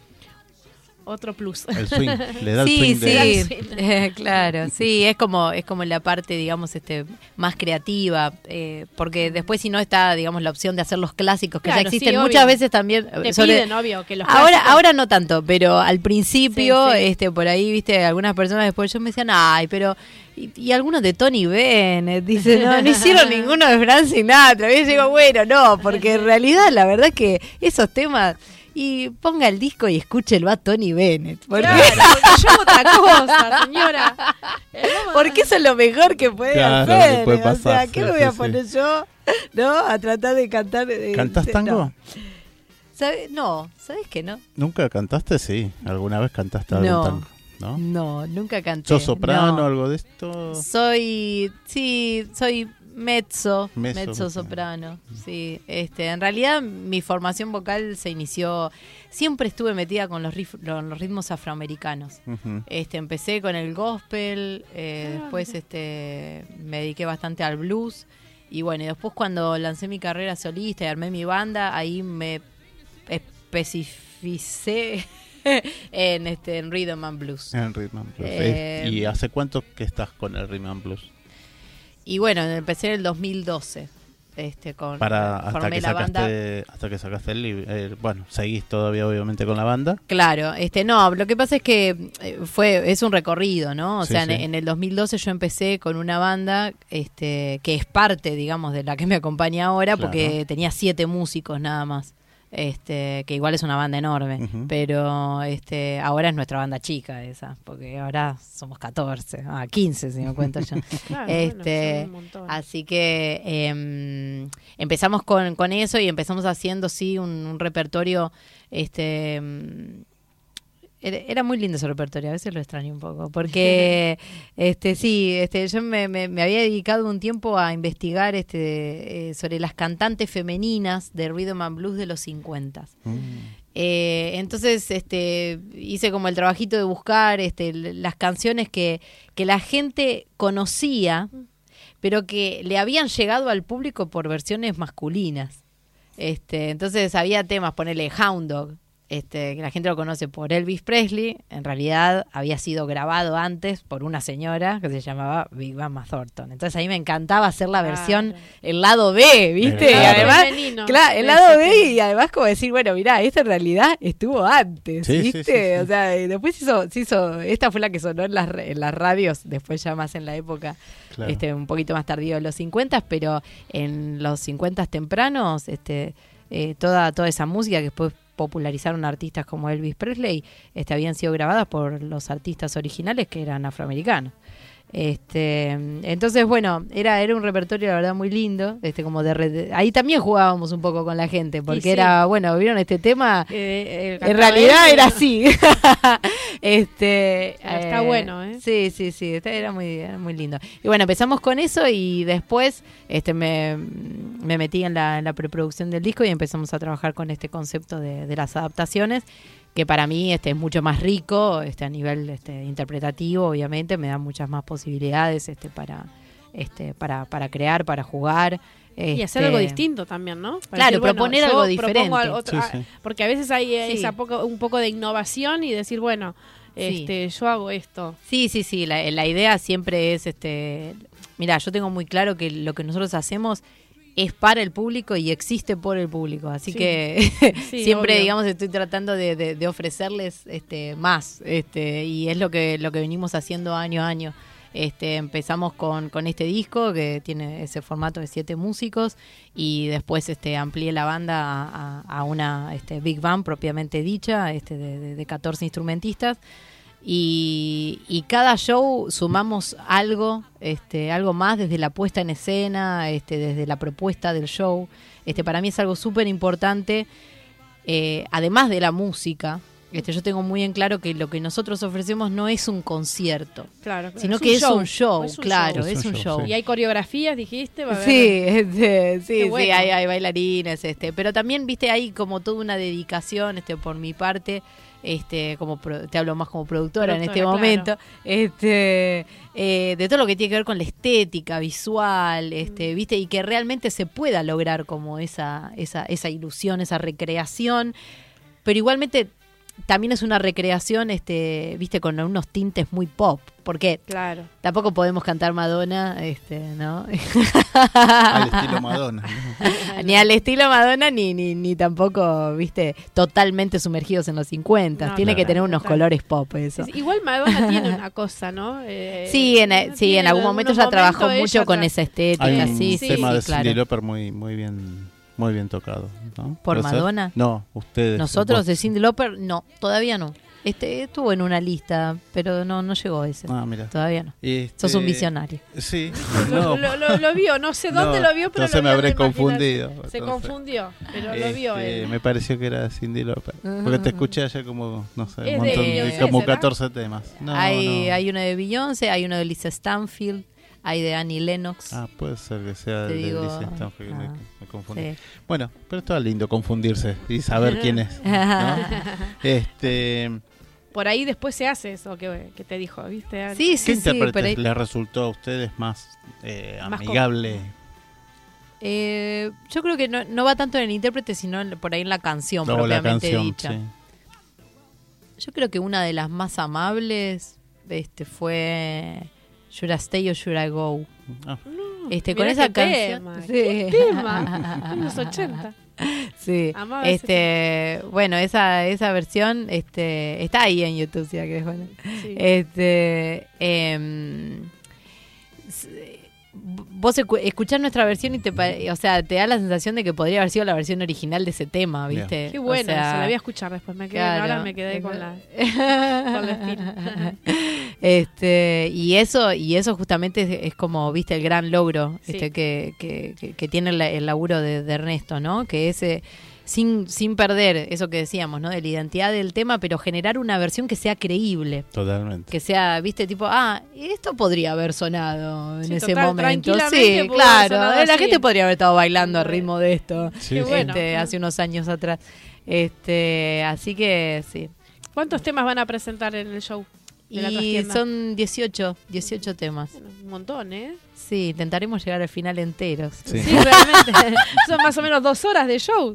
otro plus. El swing. Le da el Sí, swing de- sí, eh, claro, sí, es como es como la parte, digamos, este más creativa, eh, porque después si no está, digamos, la opción de hacer los clásicos que ya sí, existen obvio. muchas veces también. Te sobre- piden, obvio, que los Ahora, clásicos- ahora no tanto, pero al principio, Sí, sí. este, por ahí, viste, algunas personas después yo me decían, ay, pero y, y algunos de Tony Bennett, dice, no, no hicieron ninguno de Frank Sinatra. Y yo digo, bueno, no, porque en realidad la verdad que esos temas y ponga el disco y escúchelo a Tony Bennett, porque Claro, porque yo hago otra cosa, señora. Eh, porque eso es lo mejor que puede Claro, hacer. que puede o pasar, sea, sí, ¿qué me voy a sí. poner yo? ¿No? A tratar de cantar. eh, ¿Cantás no. tango? ¿Sabe- No, ¿sabes que no? ¿Nunca cantaste? Sí. ¿Alguna vez cantaste algún No. tango? ¿No? No, nunca canté. ¿Sos soprano no. algo de esto? Soy, sí, soy mezzo, Mezzo, soprano. Sí, este, en realidad mi formación vocal se inició, siempre estuve metida con los, rif- con los ritmos afroamericanos. Este, empecé con el gospel, eh, Ah, después este, me dediqué bastante al blues y bueno, y después cuando lancé mi carrera solista y armé mi banda, ahí me especificé en este en rhythm and blues. En Rhythm and Blues. Eh, ¿Y hace cuánto que estás con el Rhythm and Blues? Y bueno, empecé en el 2012. Este, con, Para hasta formé que la banda. sacaste hasta que sacaste el libro. Eh, bueno, seguís todavía obviamente con la banda. Claro, este, no, lo que pasa es que eh, fue, es un recorrido, ¿no? O Sí, sea, sí. En, en el 2012 yo empecé con una banda, este, que es parte, digamos, de la que me acompaña ahora, Claro. porque tenía siete músicos nada más. Este, que igual es una banda enorme, pero este, ahora es nuestra banda chica esa, porque ahora somos 14, ah, 15 si me cuento yo. Claro, bueno, este, montón. así que em, empezamos con, con eso y empezamos haciendo sí un, un repertorio este em, Era, muy lindo ese repertorio, a veces lo extraño un poco, porque este sí, este yo me, me- me había dedicado un tiempo a investigar este eh, sobre las cantantes femeninas de rhythm and blues de los 50. Eh, entonces este hice como el trabajito de buscar este las canciones que, que la gente conocía, pero que le habían llegado al público por versiones masculinas. Este, entonces había temas, ponerle Hound Dog, este, que la gente lo conoce por Elvis Presley, en realidad había sido grabado antes por una señora que se llamaba Big Mama Thornton. Entonces ahí me encantaba hacer la versión, Claro. el lado B, ¿viste? El Y lado además, femenino claro, el lado B y además como decir, bueno, mirá, esta en realidad estuvo antes, Sí, ¿viste? sí, sí. O sea, y después hizo, se hizo, esta fue la que sonó en las, en las radios, después ya más en la época Claro. este un poquito más tardío de los 50, pero en los 50 tempranos, este eh, toda toda esa música que después popularizaron artistas como Elvis Presley, este habían sido grabadas por los artistas originales que eran afroamericanos. Este, entonces bueno, era era un repertorio la verdad muy lindo, este como de, ahí también jugábamos un poco con la gente, porque sí. era, bueno, vieron este tema Eh, el en realidad era así. este, Pero está bueno, ¿eh? Sí, sí, sí, este era muy, era muy lindo. Y bueno, empezamos con eso y después este me, me metí en la, en la preproducción del disco y empezamos a trabajar con este concepto de, de las adaptaciones que para mí este es mucho más rico este a nivel este interpretativo obviamente me da muchas más posibilidades este para este para para crear para jugar Y hacer este, algo distinto también, ¿no? Para Claro, proponer algo diferente. al otro- Sí, ah. Porque a veces hay eh, Sí. esa poco, un poco de innovación y decir, bueno, Sí. este, yo hago esto. Sí, sí, sí, la, la idea siempre es, este, mira, yo tengo muy claro que lo que nosotros hacemos es para el público y existe por el público, así Sí. que Sí, siempre, obvio. digamos, estoy tratando de, de- de ofrecerles este, más, este, y es lo que lo que venimos haciendo año a año. Este, empezamos con, con este disco que tiene ese formato de siete músicos y después este, amplié la banda a, a- a una este, big band propiamente dicha, este, de, de- de 14 instrumentistas y, y cada show sumamos algo, este, algo más desde la puesta en escena, este, desde la propuesta del show. Este, para mí es algo súper importante, eh, además de la música. Este, yo tengo muy en claro que lo que nosotros ofrecemos no es un concierto, Claro. sino que es show, un show, es un claro, show. es un show. Y hay coreografías, dijiste. Va a Sí, este, sí, sí, hay, hay bailarines, este, pero también, viste, hay como toda una dedicación, este, por mi parte, este, como pro- te hablo más como productora, en este momento, este, eh, de todo lo que tiene que ver con la estética visual, este, Mm. viste, y que realmente se pueda lograr como esa, esa, esa ilusión, esa recreación, pero igualmente también es una recreación, este, viste, con unos tintes muy pop, porque Claro. tampoco podemos cantar Madonna, este, ¿no? Al estilo Madonna. ¿no? ni al estilo Madonna, ni, ni, ni tampoco, viste, totalmente sumergidos en los 50. No, Tiene claro. que tener unos Claro. colores pop eso. Es- igual Madonna tiene una cosa, ¿no? Eh, Sí, en, tiene sí, en algún momento ya trabajó mucho con esa estética, Hay un sí, sí, tema sí, de claro. Cindy Lauper muy, muy bien, muy bien tocado. ¿no? ¿Por ¿Puede ser? Madonna? No, ustedes. Nosotros vos. de Cindy Lauper, no, todavía no. Este estuvo en una lista, pero no, no llegó ese. Ah, mira. Todavía no. Este, Sos un visionario. Sí. No, lo- lo- lo vio, no sé dónde No, lo vio, pero entonces lo me habré confundido. Se confundió, pero lo vio este, él. Me pareció que era Cindy Lauper. Porque te escuché ayer como, no sé, un de montón de, Beyoncé, como ¿será? 14 temas. No, hay, no. hay uno de Beyoncé, hay uno de Lisa Stanfield, hay de Annie Lennox. Ah, puede ser que sea Te de digo, Lisa Stanfield, me, ah, me confundí. sí. Bueno, pero está lindo confundirse y saber quién es. ¿no? Este, Por ahí después se hace eso que, que te dijo, ¿viste? Sí, ¿Qué sí, sí, intérprete pero ahí- le resultó a ustedes más, eh, Más amigable? Eh, yo creo que no, no va tanto en el intérprete, sino en- por ahí en la canción O la propiamente canción, dicha. sí. Yo creo que una de las más amables este fue Should I Stay or Should I Go. Ah, Este, con esa canción. tema, sí. qué tema. En los 80. Sí. Amaba Este, bueno, esa esa versión este está ahí en YouTube, si la querés ver. Sí. Este, em, vos escu- escuchás nuestra versión y te, o sea, te da la sensación de que podría haber sido la versión original de ese tema. ¿viste? Qué O bueno, sea, se la voy a escuchar después. Me quedé, claro. Ahora me quedé con la, con la espina. este y eso y eso justamente es, es como viste el gran logro Sí. este que, que, que- que tiene el, el laburo de, de Ernesto no que ese sin, sin perder eso que decíamos, ¿no? De la identidad del tema, pero generar una versión que sea creíble. Totalmente. Que sea, viste, tipo, ah, esto podría haber sonado en Sí, ese total, momento. Sí, claro. La así. gente podría haber estado bailando al ritmo de esto Sí, sí. bueno. este, hace unos años atrás. Este, así que sí. ¿Cuántos temas van a presentar en el show? Y son 18, 18 temas. Bueno, un montón, ¿eh? Sí, intentaremos llegar al final enteros. Sí. Sí, realmente. son más o menos dos horas de show.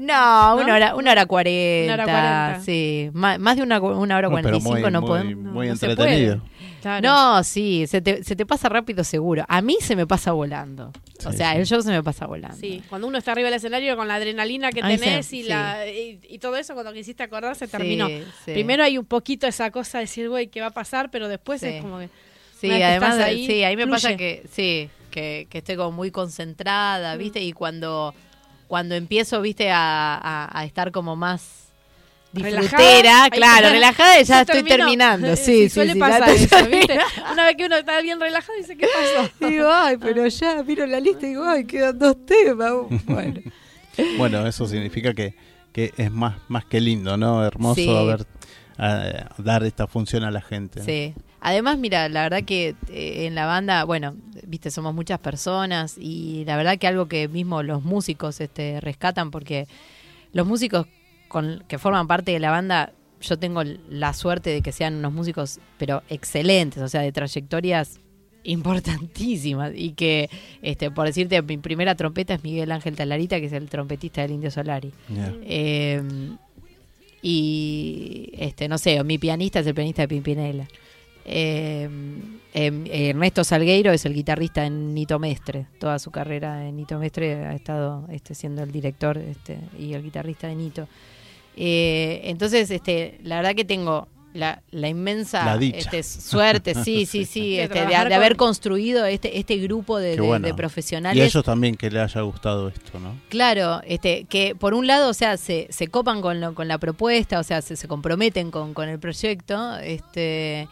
No, ¿No? una hora, una hora cuarenta. Una hora cuarenta. Sí, más, más de una, una hora cuarenta y cinco no muy- podemos. muy no entretenido. Claro. No, sí, se te, se te pasa rápido seguro. A mí se me pasa volando. o sea, sí. el show se me pasa volando. Sí, cuando uno está arriba del escenario con la adrenalina que tenés y, la, y, y todo eso, cuando quisiste acordar, se terminó. sí. Primero hay un poquito esa cosa de decir, güey, ¿qué va a pasar? Pero después Sí. es como que. Sí, que además, estás ahí, sí, ahí me pasa que, sí, que, que estoy como muy Mm. concentrada, ¿viste? Y cuando, cuando empiezo, ¿viste? A, a- a estar como más disfrutera, ahí claro, relajada y ya estoy terminó. terminando. Sí, Sí, sí, suele sí, pasar eso, ¿viste? Una vez que uno está bien relajado, dice, ¿qué pasó? Digo, ay, pero ya miro la lista y digo, ay, quedan dos temas. Bueno, Bueno, eso significa que, que es más, más que lindo, ¿no? Hermoso Sí. haber, dar esta función a la gente. Sí. Además, mira, la verdad que eh, en la banda, bueno, viste, somos muchas personas y la verdad que algo que mismo los músicos este, rescatan porque los músicos con, que forman parte de la banda, yo tengo la suerte de que sean unos músicos, pero excelentes, o sea, de trayectorias importantísimas y que, este, por decirte, mi primera trompeta es Miguel Ángel Talarita, que es el trompetista del Indio Solari. Eh, y este no sé, mi pianista es el pianista de Pimpinela. Eh, Ernesto Salgueiro es el guitarrista en Nito Mestre. Toda su carrera en Nito Mestre ha estado este, siendo el director este, y el guitarrista de Nito. Eh, entonces, este, la verdad que tengo la, la inmensa La este, suerte, sí, sí, sí, De este, de, haber con- construido este, este grupo de, Qué de- bueno. de Y profesionales. a ellos también que les haya gustado esto, ¿no? Claro, este, que por un lado, o sea, se, se copan con, lo- con la propuesta, o sea, se, se comprometen con, con el proyecto, este,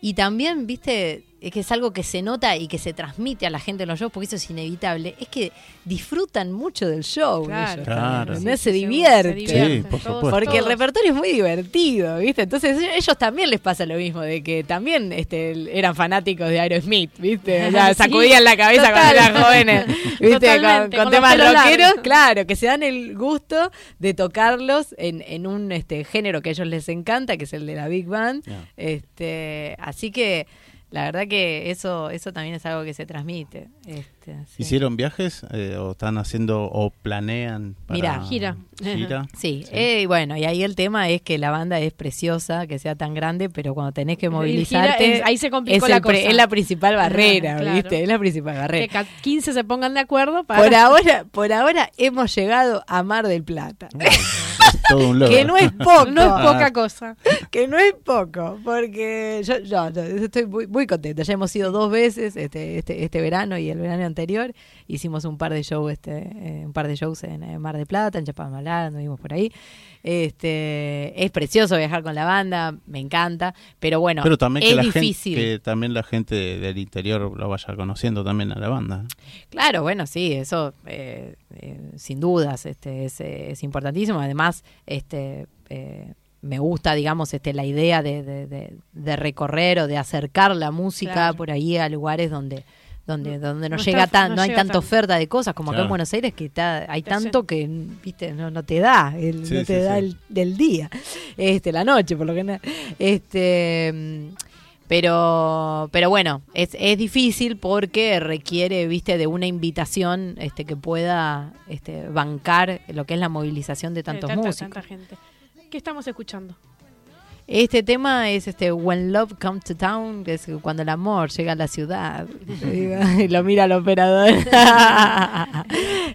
y también, viste, que es algo que se nota y que se transmite a la gente en los shows, porque eso es inevitable, es que disfrutan mucho del show. Claro, ellos Claro. Sí, ¿no? se, divierten. Sí, por todos- supuesto. Porque el repertorio es muy divertido, ¿viste? Entonces a ellos también les pasa lo mismo, de que también este, eran fanáticos de Aerosmith, ¿viste? O sea, Sí, sacudían la cabeza total. cuando eran jóvenes, ¿viste? Con, temas rockeros, largos. claro, que se dan el gusto de tocarlos en, en un este, género que a ellos les encanta, que es el de la Big Band. Este, así que la verdad que eso, eso también es algo que se transmite. Este, sí. ¿Hicieron viajes eh, o están haciendo o planean para Mirá. Gira. gira? Sí, eh, y bueno, y ahí el tema es que la banda es preciosa, que sea tan grande, pero cuando tenés que gira movilizarte, es- ahí se complicó es, la cosa. es la principal barrera, Claro. ¿viste? Es la principal Que barrera. ca- 15 se pongan de acuerdo para. Por ahora, por ahora hemos llegado a Mar del Plata. Es todo un logro. que no es poco, no es poca cosa. que no es poco, porque yo, yo- yo estoy muy, muy contenta. Ya hemos ido dos veces este, este, este verano y el verano anterior. Hicimos un par de shows, este, eh, un par de shows en, Mar de Plata, en Chapadmalal, nos vimos por ahí. Este, es precioso viajar con la banda, me encanta, pero bueno, Pero también que es la difícil. gente, que también la gente del interior lo vaya conociendo también a la banda. Claro, bueno, sí, eso eh, eh, sin dudas este, es, es importantísimo. Además, este, eh, me gusta, digamos, este, la idea de, de- de- de recorrer o de acercar la música Claro. por ahí a lugares donde donde donde no, no llega está- tan, no no hay tanta tanto. oferta de cosas como acá Claro. en Buenos Aires que está, hay tanto que viste no, no te da el, Sí, no te sí, da sí. el del día este la noche por lo que este pero pero bueno es, es difícil porque requiere viste de una invitación este que pueda este bancar lo que es la movilización de tantos tanta, músicos tanta gente. ¿Qué estamos escuchando? Este tema es este When Love Comes to Town, que es cuando el amor llega a la ciudad. y lo mira el operador.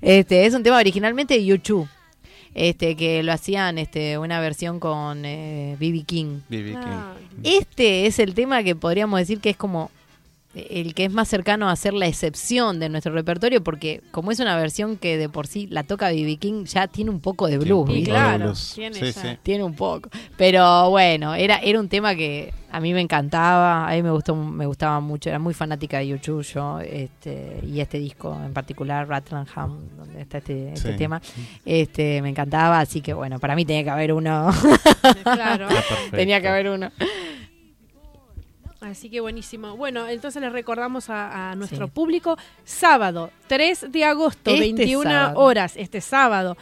este es un tema originalmente de YouTube. Este que lo hacían este una versión con eh, BB King. B.B. King. Ah, Este es el tema que podríamos decir que es como el que es más cercano a ser la excepción de nuestro repertorio, porque como es una versión que de por sí la toca B.B. King, ya tiene un poco de blues, claro, tiene Sí. Tiene un poco. Pero bueno, era, era un tema que a mí me encantaba, a mí me gustó, me gustaba mucho, era muy fanática de YouTube yo, este, y este disco en particular, Rattlingham, donde está este, este Sí. tema, este, me encantaba, así que bueno, para mí tenía que haber uno, Claro. Tenía que haber uno. Así que buenísimo. Bueno, entonces les recordamos a, a nuestro Sí. público, sábado 3 de agosto, Este 21 sábado. horas, este sábado.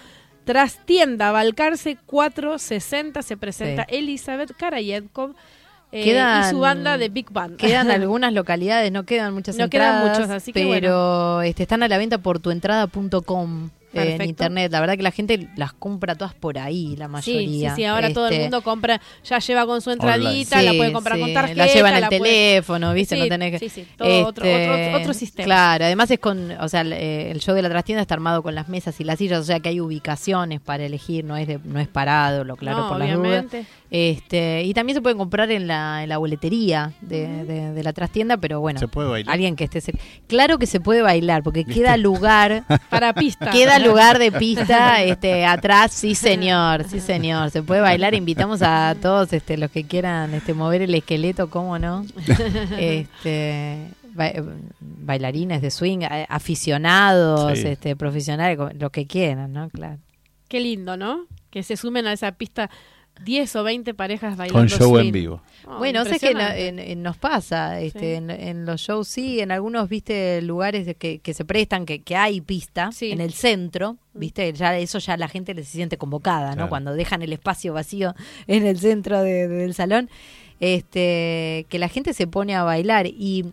Tras tienda Balcarce 460 se presenta Sí. Elizabeth Karayevkov eh, y su banda de Big Band. Quedan algunas localidades, no quedan muchas No quedan muchos, así que pero este, están a la venta por tuentrada.com en internet. La verdad que la gente las compra todas por ahí, la mayoría. sí, sí, ahora todo el Este, mundo compra, ya lleva con su entradita, Sí, la puede comprar sí, con tarjeta. La llevan al la puede- teléfono, ¿viste? Sí, no tenés que. sí, sí, todo otro- Este, otro- otro sistema. Claro, además es con. O sea, el, eh, el show de la trastienda está armado con las mesas y las sillas, o sea que hay ubicaciones para elegir, no es de, no es parado, lo claro No, por las dudas. obviamente. Este, y también se pueden comprar en la, en la boletería de, de- de la trastienda, pero bueno. ¿Se puede bailar? Alguien que esté Claro que se puede bailar, porque queda lugar, Para pista. queda lugar de pista este atrás, sí señor, sí señor. Se puede bailar, invitamos a todos este los que quieran este mover el esqueleto, cómo no. Este ba- bailarines de swing, eh, aficionados, Sí. este profesionales, lo que quieran, ¿no? Claro. Qué lindo, ¿no? Que se sumen a esa pista 10 o 20 parejas bailando Con show en vivo. Oh, bueno, sé que en- en- nos pasa, este, Sí. en, en los shows sí, en algunos, viste, lugares que, que se prestan, que, que hay pista, Sí. en el centro, viste, ya eso ya la gente se siente convocada, ¿no? Cuando dejan el espacio vacío en el centro de- del salón, este, que la gente se pone a bailar y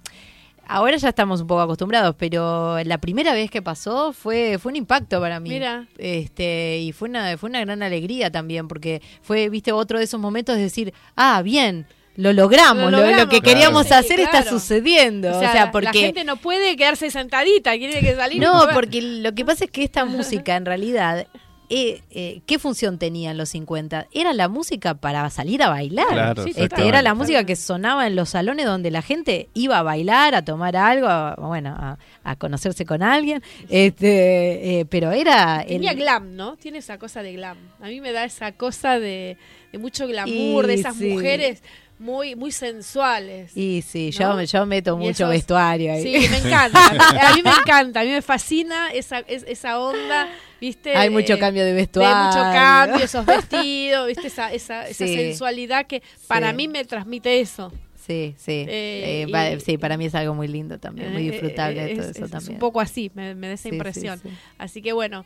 ahora ya estamos un poco acostumbrados, pero la primera vez que pasó fue fue un impacto para mí. Mira. Este, y fue una fue una gran alegría también porque fue, viste, otro de esos momentos de decir, "Ah, bien, lo logramos, Lo lo, lo logramos, que claro. queríamos Sí, hacer está sucediendo." O O sea, sea, la porque gente no puede quedarse sentadita, tiene que salir. no, porque lo que pasa es que esta música en realidad eh, eh, ¿qué función tenía en los 50? Era la música para salir a bailar. Claro, Sí, Este, era la música que sonaba en los salones donde la gente iba a bailar, a tomar algo, a- bueno, a, a conocerse con alguien. Este, eh, pero era el- Tenía glam, ¿no? Tiene esa cosa de glam. A mí me da esa cosa de, de mucho glamour, de esas sí. mujeres muy muy sensuales. y sí, ¿no? yo, yo meto Y mucho esos- vestuario ahí. Sí, me encanta. A mí me encanta, a mí me fascina esa, es- esa onda, ¿viste? Hay mucho De- cambio de vestuario. mucho cambio, esos vestidos, ¿viste? Esa, esa, esa Sí. sensualidad que para Sí. mí me transmite eso. Sí, sí. Eh, Eh, y- sí, para mí es algo muy lindo también, muy Eh, disfrutable eh, todo es- eso es también. un poco así, me, me da esa Sí, impresión. sí. Así que bueno.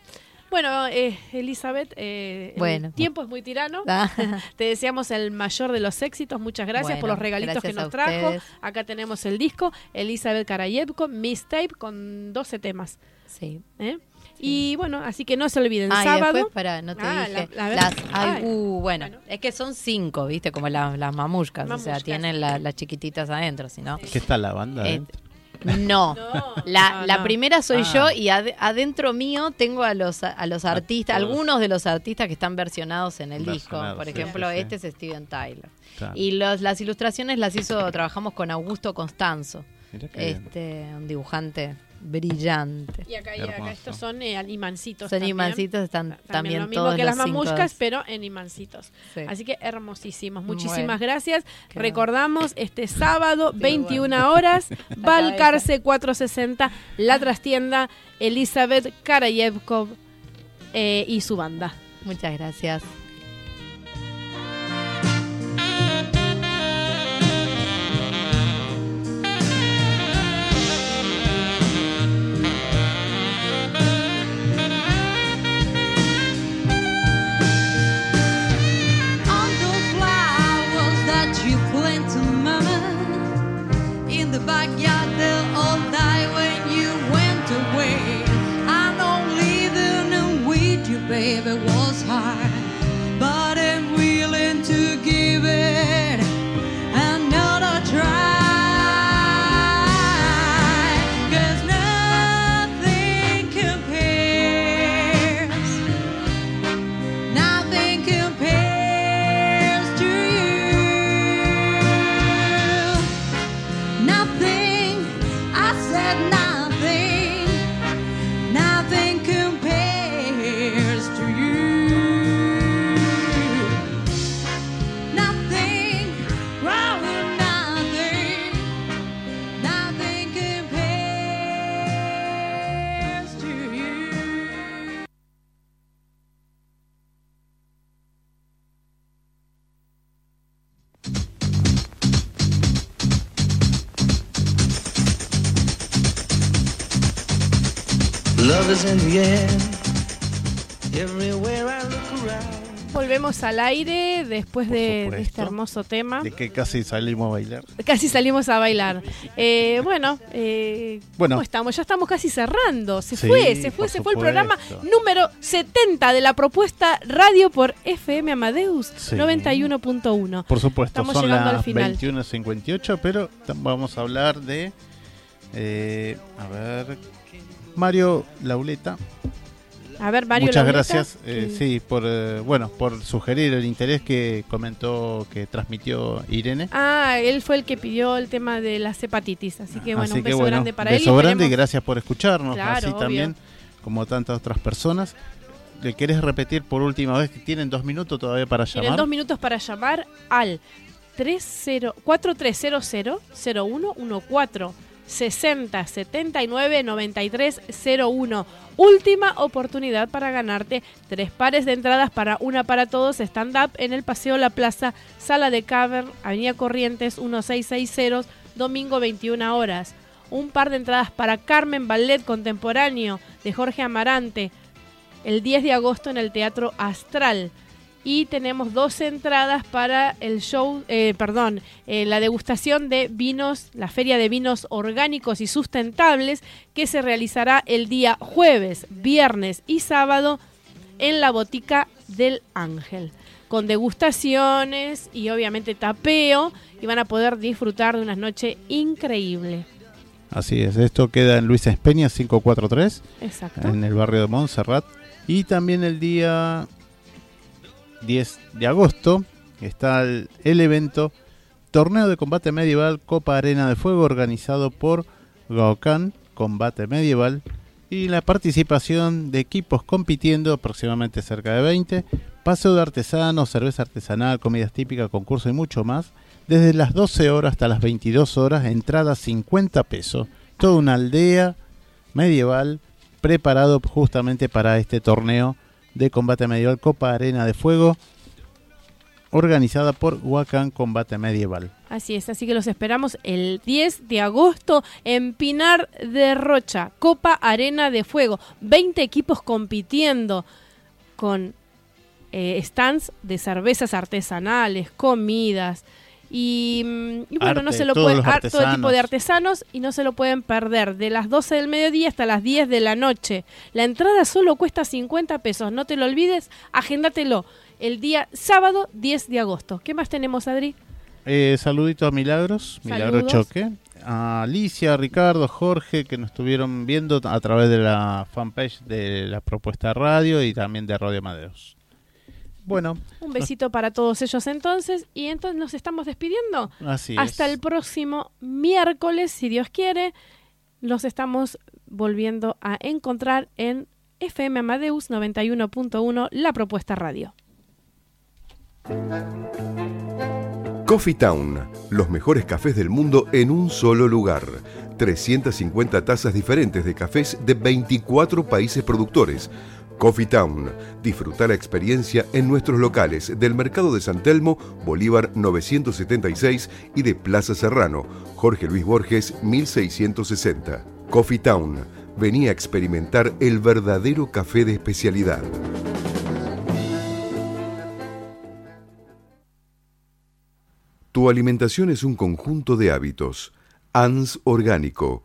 Bueno, eh, Elizabeth, eh, Bueno. el tiempo es muy tirano. Ah, Te deseamos el mayor de los éxitos. Muchas gracias por los regalitos que nos trajo. ustedes. Acá tenemos el disco Elizabeth Karayevko, Miss Tape, con 12 temas. sí. ¿eh? Y bueno, así que no se olviden, Ah, y sábado. después, pará, no te Ah, dije. la- la- las, ay, uh, bueno, bueno. es que son cinco, ¿viste? Como la- las mamushkas, o sea, tienen la- las chiquititas adentro, si no. ¿Qué está la banda? Eh, adentro? No. No, La, no, la no. primera soy Ah. yo y ad- adentro mío tengo a los a los artistas, algunos de los artistas que están versionados en el disco. Por ejemplo, sí, sí. este es Steven Tyler. Claro. Y los, las ilustraciones las hizo, trabajamos con Augusto Constanzo, bien. este, un dibujante brillante. Y acá, y acá Hermoso. estos son eh, imancitos. Son también. imancitos, están también, lo mismo todos que las mamushkas, pero en imancitos. Sí. Así que hermosísimos. Muchísimas Bueno. gracias. Recordamos este sábado, Sí, 21 bueno. horas, cabeza. Valcarce 460, la trastienda Elizabeth Karayevkov eh, y su banda. Muchas gracias. Volvemos al aire después de, este hermoso tema. De que casi salimos a bailar. Casi salimos a bailar. Eh, bueno, eh, Bueno. ¿cómo estamos? Ya estamos casi cerrando. Se Sí, fue, se fue, se fue el programa número 70 de la propuesta Radio por FM Amadeus Sí. 91.1. Por supuesto, Estamos son llegando al las final. 21.58, pero vamos a hablar de. eh, a ver. Mario Lauleta. A ver, Mario Muchas Lauleta, gracias, eh, sí, por eh, bueno, por sugerir el interés que comentó, que transmitió Irene. Ah, él fue el que pidió el tema de las hepatitis. Así que bueno, Así un que beso bueno, grande para él. y beso grande y gracias por escucharnos, Claro, así obvio. también como tantas otras personas. ¿Le querés repetir por última vez que tienen dos minutos todavía para Tienen llamar? dos minutos para llamar al 30 4300 0114 60 79 93 01. Última oportunidad para ganarte tres pares de entradas para una para todos stand-up en el Paseo La Plaza, Sala de Cavern, Avenida Corrientes 1660, domingo 21 horas. Un par de entradas para Carmen Ballet Contemporáneo de Jorge Amarante, el 10 de agosto en el Teatro Astral. Y tenemos dos entradas para el show, eh, perdón, eh, la degustación de vinos, la Feria de Vinos Orgánicos y Sustentables, que se realizará el día jueves, viernes y sábado en la Botica del Ángel. Con degustaciones y obviamente tapeo, y van a poder disfrutar de una noche increíble. Así es, esto queda en Luisa Espeña 543, Exacto. en el barrio de Montserrat. Y también el día 10 de agosto está el, evento Torneo de Combate Medieval Copa Arena de Fuego organizado por Gaokan Combate Medieval y la participación de equipos compitiendo aproximadamente cerca de 20, paseo de artesanos, cerveza artesanal, comidas típicas, concurso y mucho más, desde las 12 horas hasta las 22 horas, entrada 50 pesos, toda una aldea medieval preparado justamente para este torneo de combate medieval Copa Arena de Fuego organizada por Huacán Combate Medieval. Así es, así que los esperamos el 10 de agosto en Pinar de Rocha, Copa Arena de Fuego. 20 equipos compitiendo con eh, stands de cervezas artesanales, comidas. Y, mm, y bueno, no Arte, se lo todos pueden, los ar- todo tipo de artesanos. y no se lo pueden perder. De las 12 del mediodía hasta las 10 de la noche. La entrada solo cuesta 50 pesos, no te lo olvides, agéndatelo el día sábado 10 de agosto. ¿Qué más tenemos, Adri? Eh, saludito a Milagros, Milagro Saludos. Choque, a Alicia, Ricardo, Jorge, que nos estuvieron viendo a través de la fanpage de la propuesta radio y también de Radio Madeos. Bueno, Un besito para todos ellos entonces. Y entonces nos estamos despidiendo. así Hasta es. el próximo miércoles, si Dios quiere. Los estamos volviendo a encontrar en FM Amadeus 91.1, la propuesta radio. Coffee Town, los mejores cafés del mundo en un solo lugar. 350 tazas diferentes de cafés de 24 países productores. Coffee Town, disfruta la experiencia en nuestros locales del Mercado de San Telmo, Bolívar 976 y de Plaza Serrano, Jorge Luis Borges 1660. Coffee Town, venía a experimentar el verdadero café de especialidad. Tu alimentación es un conjunto de hábitos. ANS Orgánico,